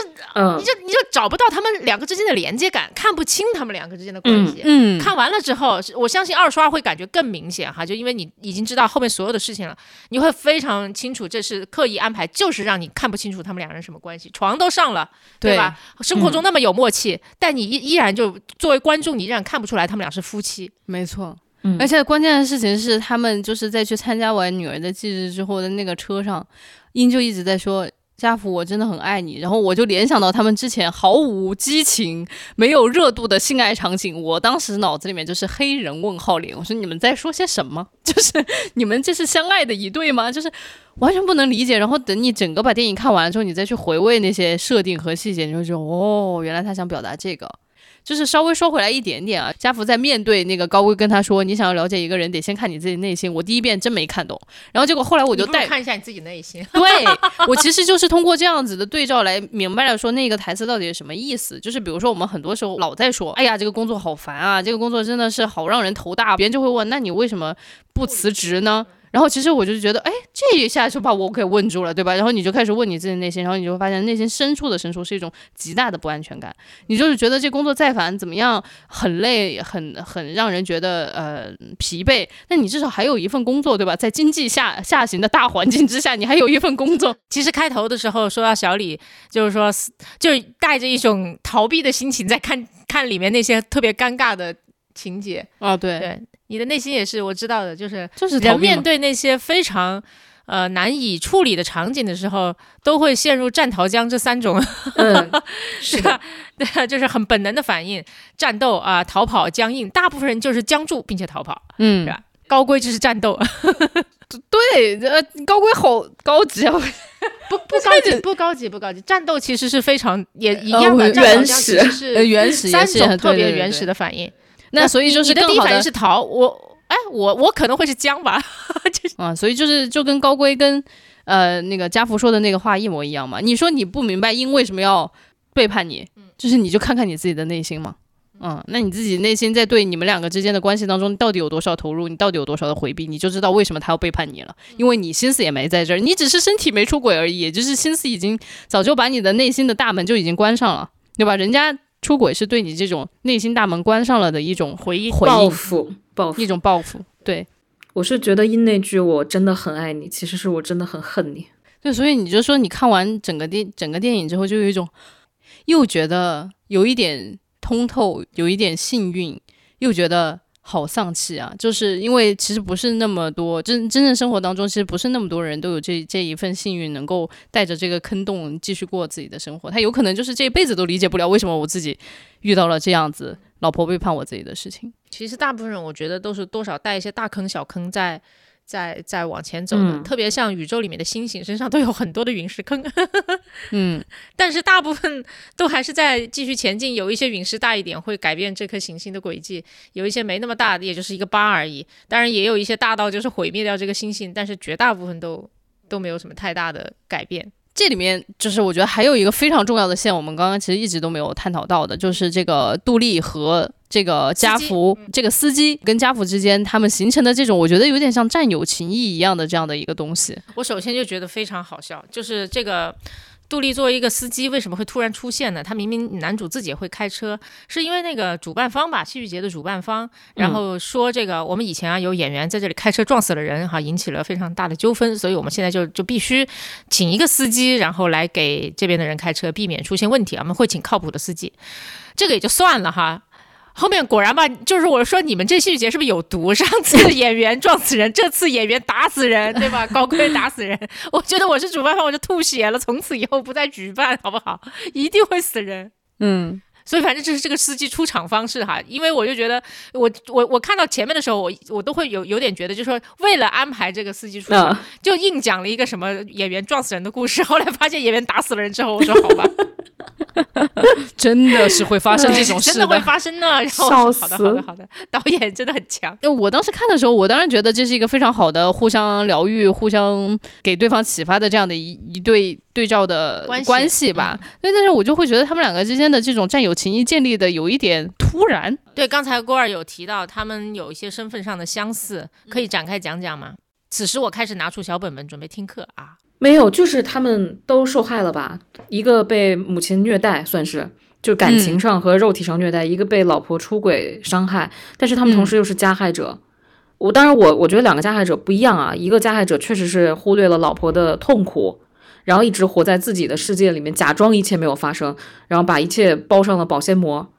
你就你就找不到他们两个之间的连接感，看不清他们两个之间的关系。嗯，看完了之后，我相信二刷会感觉更明显哈，就因为你已经知道后面所有的事情了，你会非常清楚这是刻意安排，就是让你看不清楚他们两人什么关系。床都上了，对吧？生活中那么有默契，但你依依然就作为观众，你依然看不出来他们俩是夫妻。没错，而且关键的事情是，他们就是在去参加完女儿的忌日之后的那个车上，英就一直在说。家福，我真的很爱你。然后我就联想到他们之前毫无激情、没有热度的性爱场景，我当时脑子里面就是黑人问号脸。我说你们在说些什么？就是你们这是相爱的一对吗？就是完全不能理解。然后等你整个把电影看完了之后，你再去回味那些设定和细节，你就觉得哦，原来他想表达这个。就是稍微说回来一点点啊，家福在面对那个高贵跟他说：“你想要了解一个人，得先看你自己内心。”我第一遍真没看懂，然后结果后来我就带看一下你自己内心。对我其实就是通过这样子的对照来明白了说那个台词到底是什么意思。就是比如说我们很多时候老在说：“哎呀，这个工作好烦啊，这个工作真的是好让人头大。”别人就会问：“那你为什么不辞职呢？”然后其实我就觉得，哎，这一下就把我给问住了，对吧？然后你就开始问你自己内心，然后你就会发现内心深处的深处是一种极大的不安全感。你就是觉得这工作再烦怎么样，很累，很很让人觉得呃疲惫。那你至少还有一份工作，对吧？在经济下下行的大环境之下，你还有一份工作。其实开头的时候说到小李，就是说，就带着一种逃避的心情在看看里面那些特别尴尬的情节啊，对对。你的内心也是我知道的，就是就是人面对那些非常呃难以处理的场景的时候，都会陷入战逃僵这三种，是的，对，就是很本能的反应，战斗啊，逃跑，僵硬，大部分人就是僵住并且逃跑，嗯，是吧？高规就是战斗，对，呃，高规好高级啊，不不高级，不高级，不高级，战斗其实是非常也一样的原始，原始三种特别原始的反应。那所以就是你的第一反应是逃，我哎我我可能会是僵吧，就是啊，所以就是就跟高规跟呃那个家福说的那个话一模一样嘛。你说你不明白因为什么要背叛你，就是你就看看你自己的内心嘛，嗯，那你自己内心在对你们两个之间的关系当中到底有多少投入，你到底有多少的回避，你就知道为什么他要背叛你了，因为你心思也没在这儿，你只是身体没出轨而已，也就是心思已经早就把你的内心的大门就已经关上了，对吧？人家。出轨是对你这种内心大门关上了的一种回应，报复，报复，一种报复。对，我是觉得因那句“我真的很爱你”，其实是我真的很恨你。对，所以你就说你看完整个电整个电影之后，就有一种又觉得有一点通透，有一点幸运，又觉得。好丧气啊！就是因为其实不是那么多真真正生活当中，其实不是那么多人都有这这一份幸运，能够带着这个坑洞继续过自己的生活。他有可能就是这一辈子都理解不了为什么我自己遇到了这样子老婆背叛我自己的事情。其实大部分人我觉得都是多少带一些大坑小坑在。在在往前走的，特别像宇宙里面的星星身上都有很多的陨石坑，嗯，但是大部分都还是在继续前进。有一些陨石大一点，会改变这颗行星的轨迹；有一些没那么大，也就是一个疤而已。当然，也有一些大到就是毁灭掉这个星星，但是绝大部分都都没有什么太大的改变。这里面就是我觉得还有一个非常重要的线，我们刚刚其实一直都没有探讨到的，就是这个杜丽和这个家福这个司机跟家福之间他们形成的这种，我觉得有点像战友情谊一样的这样的一个东西。我首先就觉得非常好笑，就是这个。杜丽作为一个司机，为什么会突然出现呢？他明明男主自己也会开车，是因为那个主办方吧，戏剧节的主办方，然后说这个我们以前啊有演员在这里开车撞死了人，哈，引起了非常大的纠纷，所以我们现在就就必须请一个司机，然后来给这边的人开车，避免出现问题。我们会请靠谱的司机，这个也就算了哈。后面果然吧，就是我说你们这戏剧节是不是有毒？上次演员撞死人，这次演员打死人，对吧？高规打死人，我觉得我是主办方，我就吐血了，从此以后不再举办，好不好？一定会死人。嗯，所以反正这是这个司机出场方式哈，因为我就觉得，我我我看到前面的时候，我我都会有有点觉得，就说为了安排这个司机出场，就硬讲了一个什么演员撞死人的故事。后来发现演员打死了人之后，我说好吧。真的是会发生这种事，真的会发生呢。笑死！好的，好的，好的。导演真的很强。因为我当时看的时候，我当然觉得这是一个非常好的互相疗愈、互相给对方启发的这样的一一对对照的关系吧。对，但是我就会觉得他们两个之间的这种战友情谊建立的有一点突然。对，刚才郭二有提到他们有一些身份上的相似，可以展开讲讲吗？此时我开始拿出小本本准备听课啊。没有，就是他们都受害了吧？一个被母亲虐待，算是就感情上和肉体上虐待；一个被老婆出轨伤害，但是他们同时又是加害者。我当然，我我觉得两个加害者不一样啊。一个加害者确实是忽略了老婆的痛苦，然后一直活在自己的世界里面，假装一切没有发生，然后把一切包上了保鲜膜。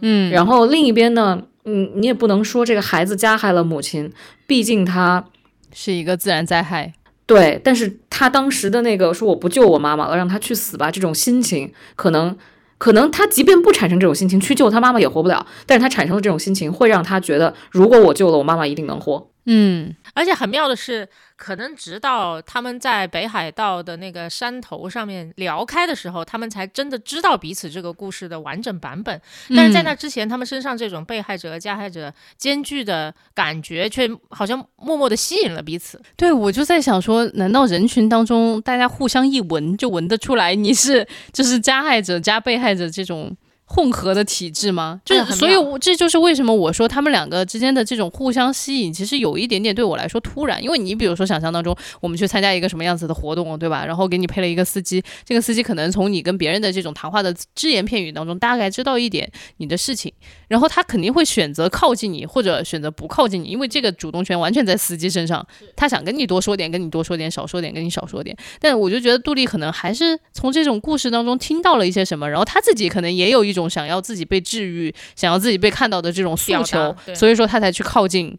嗯，然后另一边呢，嗯，你也不能说这个孩子加害了母亲，毕竟他是一个自然灾害。对，但是他当时的那个说我不救我妈妈了，让他去死吧，这种心情，可能，可能他即便不产生这种心情，去救他妈妈也活不了，但是他产生了这种心情，会让他觉得，如果我救了我妈妈，一定能活。嗯，而且很妙的是，可能直到他们在北海道的那个山头上面聊开的时候，他们才真的知道彼此这个故事的完整版本。但是在那之前，他们身上这种被害者和加害者兼具的感觉，却好像默默的吸引了彼此。对，我就在想说，难道人群当中大家互相一闻就闻得出来你是就是加害者加被害者这种？混合的体质吗？就所以，这就是为什么我说他们两个之间的这种互相吸引，其实有一点点对我来说突然。因为你比如说，想象当中我们去参加一个什么样子的活动，对吧？然后给你配了一个司机，这个司机可能从你跟别人的这种谈话的只言片语当中，大概知道一点你的事情，然后他肯定会选择靠近你，或者选择不靠近你，因为这个主动权完全在司机身上。他想跟你多说点，跟你多说点；少说点，跟你少说点。但我就觉得杜丽可能还是从这种故事当中听到了一些什么，然后他自己可能也有一种想要自己被。治愈，想要自己被看到的这种诉求，所以说他才去靠近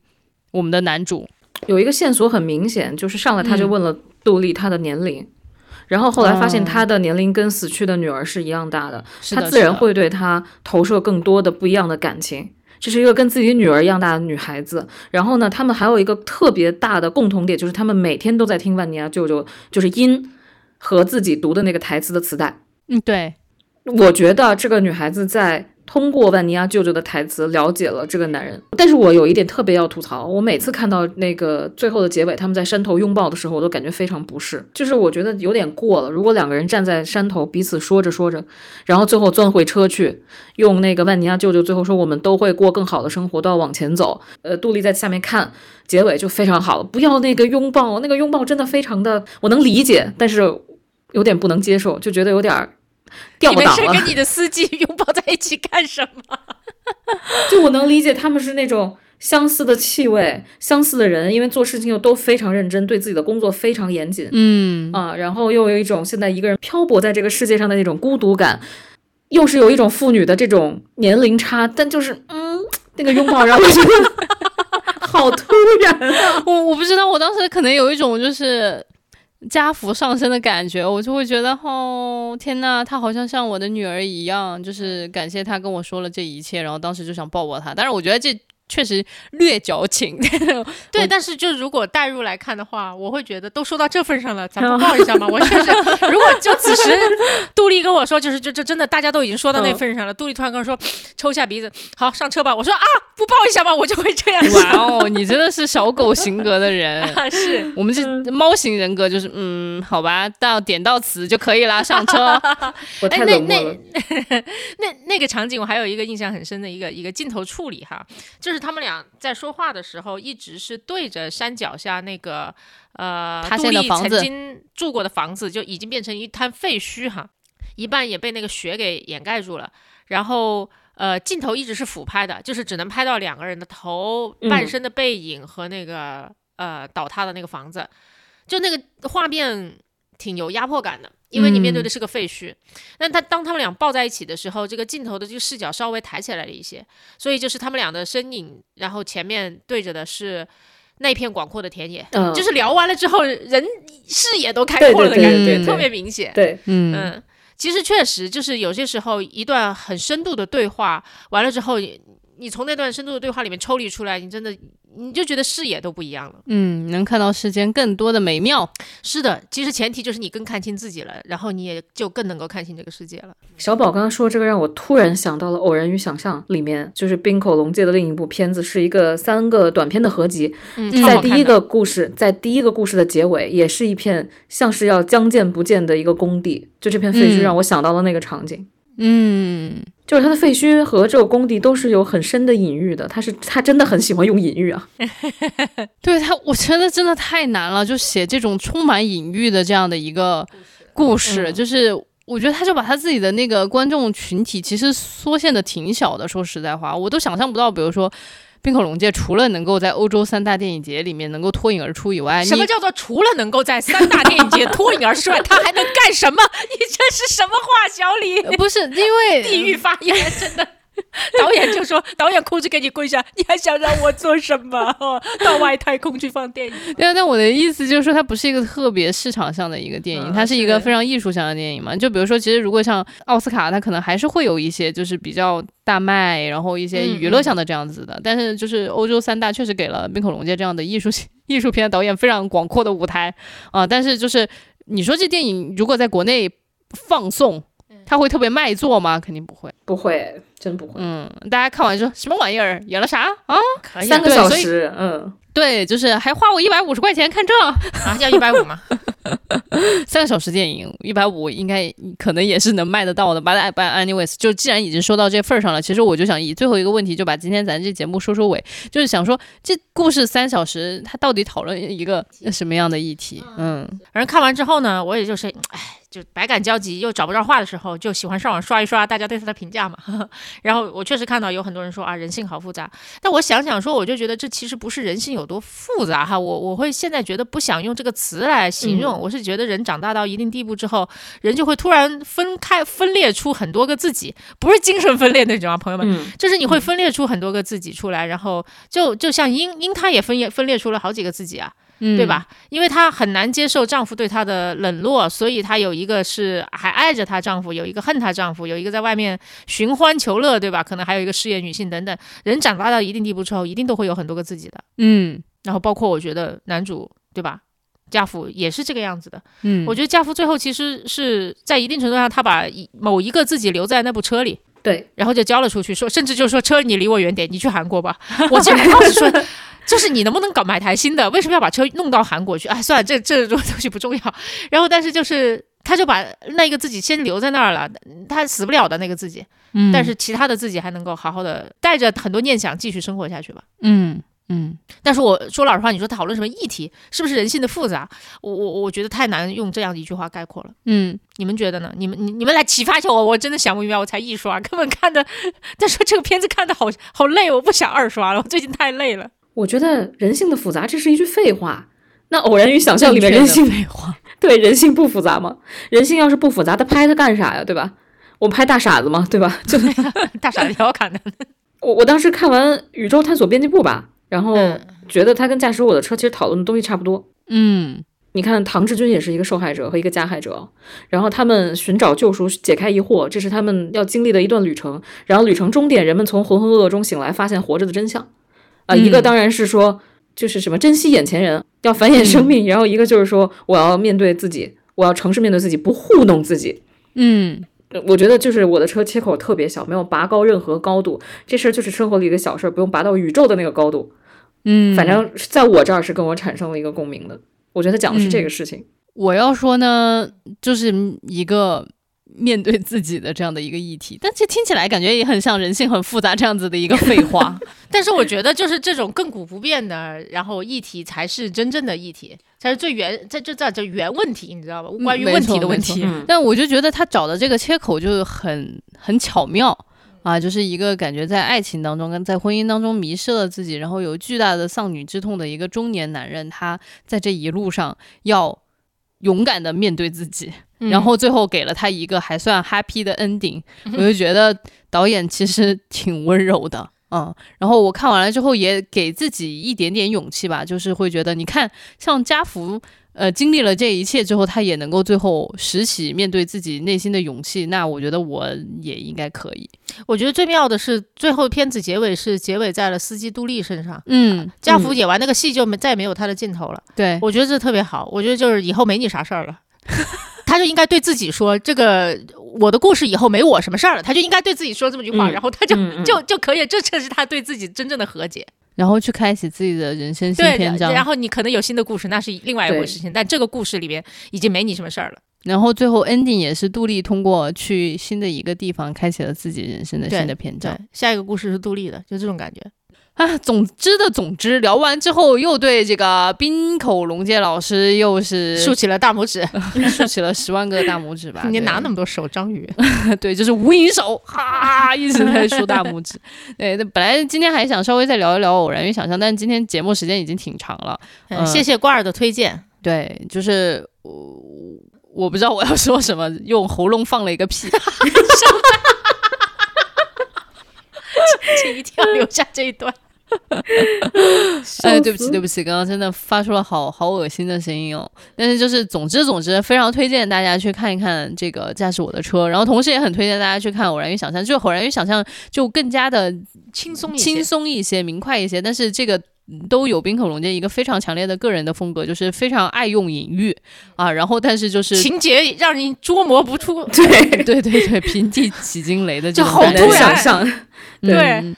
我们的男主。有一个线索很明显，就是上来他就问了杜丽她的年龄，然后后来发现他的年龄跟死去的女儿是一样大的，他自然会对她投射更多的不一样的感情。这是一个跟自己女儿一样大的女孩子。然后呢，他们还有一个特别大的共同点，就是他们每天都在听万尼亚舅舅就是音和自己读的那个台词的磁带。嗯，对，我觉得这个女孩子在。通过万尼亚舅舅的台词了解了这个男人，但是我有一点特别要吐槽，我每次看到那个最后的结尾，他们在山头拥抱的时候，我都感觉非常不适，就是我觉得有点过了。如果两个人站在山头彼此说着说着，然后最后钻回车去，用那个万尼亚舅舅最后说我们都会过更好的生活，都要往前走。呃，杜丽在下面看结尾就非常好了，不要那个拥抱，那个拥抱真的非常的我能理解，但是有点不能接受，就觉得有点。你没事跟你的司机 拥抱在一起干什么？就我能理解他们是那种相似的气味，相似的人，因为做事情又都非常认真，对自己的工作非常严谨。嗯啊，然后又有一种现在一个人漂泊在这个世界上的那种孤独感，又是有一种父女的这种年龄差，但就是嗯，那个拥抱让我觉得好突然啊！我我不知道，我当时可能有一种就是。家福上升的感觉，我就会觉得，哦，天呐，她好像像我的女儿一样，就是感谢她跟我说了这一切，然后当时就想抱抱她。但是我觉得这。确实略矫情，对，但是就如果代入来看的话，我会觉得都说到这份上了，咱们抱一下嘛？我确实，如果就此时杜丽跟我说，就是就就真的大家都已经说到那份上了，杜丽突然跟我说抽一下鼻子，好上车吧。我说啊，不抱一下吗？我就会这样。哇哦，你真的是小狗型格的人，是我们这猫型人格就是嗯，好吧，到点到此就可以了，上车。我太冷漠了。那那个场景我还有一个印象很深的一个一个镜头处理哈，就是。他们俩在说话的时候，一直是对着山脚下那个呃，杜丽曾经住过的房子，就已经变成一滩废墟哈，一半也被那个雪给掩盖住了。然后呃，镜头一直是俯拍的，就是只能拍到两个人的头、半身的背影和那个呃倒塌的那个房子，就那个画面挺有压迫感的。因为你面对的是个废墟，那他当他们俩抱在一起的时候，这个镜头的这个视角稍微抬起来了一些，所以就是他们俩的身影，然后前面对着的是那片广阔的田野，就是聊完了之后，人视野都开阔了的感觉，特别明显。对，嗯嗯，其实确实就是有些时候一段很深度的对话完了之后，你从那段深度的对话里面抽离出来，你真的。你就觉得视野都不一样了，嗯，能看到世间更多的美妙。是的，其实前提就是你更看清自己了，然后你也就更能够看清这个世界了。小宝刚刚说这个，让我突然想到了《偶然与想象》里面，就是冰口龙介的另一部片子，是一个三个短片的合集。嗯，在第一个故事，在第一个故事的结尾，也是一片像是要将见不见的一个工地，就这片废墟让我想到了那个场景。嗯，就是他的废墟和这个工地都是有很深的隐喻的，他是他真的很喜欢用隐喻啊。对他，我觉得真的太难了，就写这种充满隐喻的这样的一个故事，就是我觉得他就把他自己的那个观众群体其实缩限的挺小的。说实在话，我都想象不到，比如说。冰口龙介除了能够在欧洲三大电影节里面能够脱颖而出以外，什么叫做除了能够在三大电影节脱颖而出外，他还能干什么？你这是什么话，小李？不是因为 地域发言，真的。导演就说：“导演哭着给你跪下，你还想让我做什么？到外太空去放电影？” 对啊，但我的意思就是说，它不是一个特别市场上的一个电影，它是一个非常艺术向的电影嘛。就比如说，其实如果像奥斯卡，它可能还是会有一些就是比较大卖，然后一些娱乐向的这样子的。但是就是欧洲三大确实给了冰口龙界这样的艺术艺术片导演非常广阔的舞台啊。但是就是你说这电影如果在国内放送，它会特别卖座吗？肯定不会，不会。真不会，嗯，大家看完说什么玩意儿，演了啥啊？三个小时，嗯，对，就是还花我一百五十块钱看这啊，要一百五吗？三个小时电影，一百五应该可能也是能卖得到的。But anyways，就既然已经说到这份儿上了，其实我就想以最后一个问题，就把今天咱这节目收收尾，就是想说这故事三小时，它到底讨论一个什么样的议题？嗯，反正看完之后呢，我也就是，哎。就百感交集，又找不着话的时候，就喜欢上网刷一刷大家对他的评价嘛。然后我确实看到有很多人说啊，人性好复杂。但我想想说，我就觉得这其实不是人性有多复杂哈。我我会现在觉得不想用这个词来形容，我是觉得人长大到一定地步之后，人就会突然分开分裂出很多个自己，不是精神分裂那种啊，朋友们，就是你会分裂出很多个自己出来，然后就就像英英，他也分裂分裂出了好几个自己啊。对吧？因为她很难接受丈夫对她的冷落，所以她有一个是还爱着她丈夫，有一个恨她丈夫，有一个在外面寻欢求乐，对吧？可能还有一个事业女性等等。人长大到一定地步之后，一定都会有很多个自己的。嗯，然后包括我觉得男主，对吧？家父也是这个样子的。嗯，我觉得家父最后其实是在一定程度上，他把某一个自己留在那部车里，对，然后就交了出去，说甚至就是说车你离我远点，你去韩国吧。我这当时说。就是你能不能搞买台新的？为什么要把车弄到韩国去？哎，算了，这这种东西不重要。然后，但是就是他就把那个自己先留在那儿了，他死不了的那个自己。嗯。但是其他的自己还能够好好的带着很多念想继续生活下去吧。嗯嗯。但是我说老实话，你说讨论什么议题，是不是人性的复杂？我我我觉得太难用这样一句话概括了。嗯，你们觉得呢？你们你你们来启发一下我，我真的想不明白，我才一刷，根本看的，再说这个片子看的好好累，我不想二刷了，我最近太累了。我觉得人性的复杂，这是一句废话。那偶然与想象里面人性废话，对人性不复杂吗？人性要是不复杂，他拍他干啥呀？对吧？我拍大傻子嘛？对吧？就 大傻子挺好看的。我我当时看完《宇宙探索编辑部》吧，然后觉得他跟驾驶我的车其实讨论的东西差不多。嗯，你看唐志军也是一个受害者和一个加害者，然后他们寻找救赎、解开疑惑，这是他们要经历的一段旅程。然后旅程终点，人们从浑浑噩噩中醒来，发现活着的真相。啊，一个当然是说，就是什么珍惜眼前人，要繁衍生命；然后一个就是说，我要面对自己，我要诚实面对自己，不糊弄自己。嗯，我觉得就是我的车切口特别小，没有拔高任何高度，这事儿就是生活里的小事儿，不用拔到宇宙的那个高度。嗯，反正在我这儿是跟我产生了一个共鸣的。我觉得讲的是这个事情。我要说呢，就是一个。面对自己的这样的一个议题，但这听起来感觉也很像人性很复杂这样子的一个废话。但是我觉得就是这种亘古不变的，然后议题才是真正的议题，才是最原，这这这叫原问题，你知道吧？关于问题的问题。但我就觉得他找的这个切口就很很巧妙啊，就是一个感觉在爱情当中跟在婚姻当中迷失了自己，然后有巨大的丧女之痛的一个中年男人，他在这一路上要勇敢的面对自己。然后最后给了他一个还算 happy 的 ending，我就觉得导演其实挺温柔的，嗯。然后我看完了之后也给自己一点点勇气吧，就是会觉得，你看像家福，呃，经历了这一切之后，他也能够最后拾起面对自己内心的勇气，那我觉得我也应该可以。我觉得最妙的是最后片子结尾是结尾在了司机杜丽身上，嗯，家福演完那个戏就没再也没有他的镜头了。对，我觉得这特别好，我觉得就是以后没你啥事儿了。他就应该对自己说：“这个我的故事以后没我什么事儿了。”他就应该对自己说这么句话，然后他就就就可以，这才是他对自己真正的和解，然后去开启自己的人生新篇章。然后你可能有新的故事，那是另外一回事情。但这个故事里边已经没你什么事儿了。然后最后 ending 也是杜丽通过去新的一个地方，开启了自己人生的新的篇章。下一个故事是杜丽的，就这种感觉。啊，总之的总之，聊完之后又对这个滨口龙介老师又是竖起了大拇指，竖起了十万个大拇指吧。你哪那么多手，章鱼？对，就是无影手，哈，一直在竖大拇指。对，那本来今天还想稍微再聊一聊偶然与想象，但是今天节目时间已经挺长了。谢谢瓜儿的推荐。对，就是我我不知道我要说什么，用喉咙放了一个屁。请一定要留下这一段。哎，对不起，对不起，刚刚真的发出了好好恶心的声音哦。但是就是，总之总之，非常推荐大家去看一看这个驾驶我的车，然后同时也很推荐大家去看《偶然与想象》，就《偶然与想象》就更加的轻松轻松一些，明快一些。但是这个都有冰口龙介一个非常强烈的个人的风格，就是非常爱用隐喻啊。然后但是就是情节让人捉摸不出，对对对对，平地起惊雷的这种难想象，对。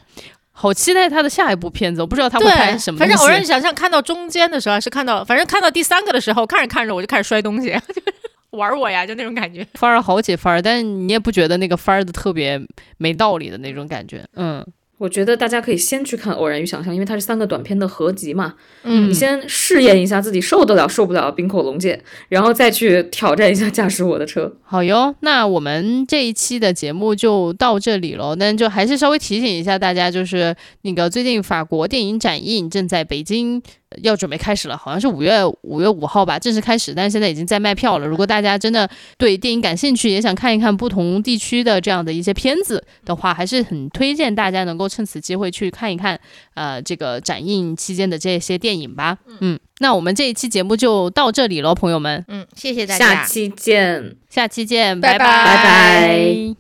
好期待他的下一部片子，我不知道他会拍什么。反正偶然想象看到中间的时候，是看到，反正看到第三个的时候，看着看着我就开始摔东西，玩我呀，就那种感觉。翻儿好解范儿，但是你也不觉得那个翻儿的特别没道理的那种感觉，嗯。我觉得大家可以先去看《偶然与想象》，因为它是三个短片的合集嘛。嗯，你先试验一下自己受得了受不了冰口龙介，然后再去挑战一下驾驶我的车。好哟，那我们这一期的节目就到这里了。但就还是稍微提醒一下大家，就是那个最近法国电影展映正在北京。要准备开始了，好像是五月五月五号吧，正式开始。但是现在已经在卖票了。如果大家真的对电影感兴趣，也想看一看不同地区的这样的一些片子的话，还是很推荐大家能够趁此机会去看一看，呃，这个展映期间的这些电影吧。嗯，那我们这一期节目就到这里了，朋友们。嗯，谢谢大家，下期见，下期见，拜拜，拜拜。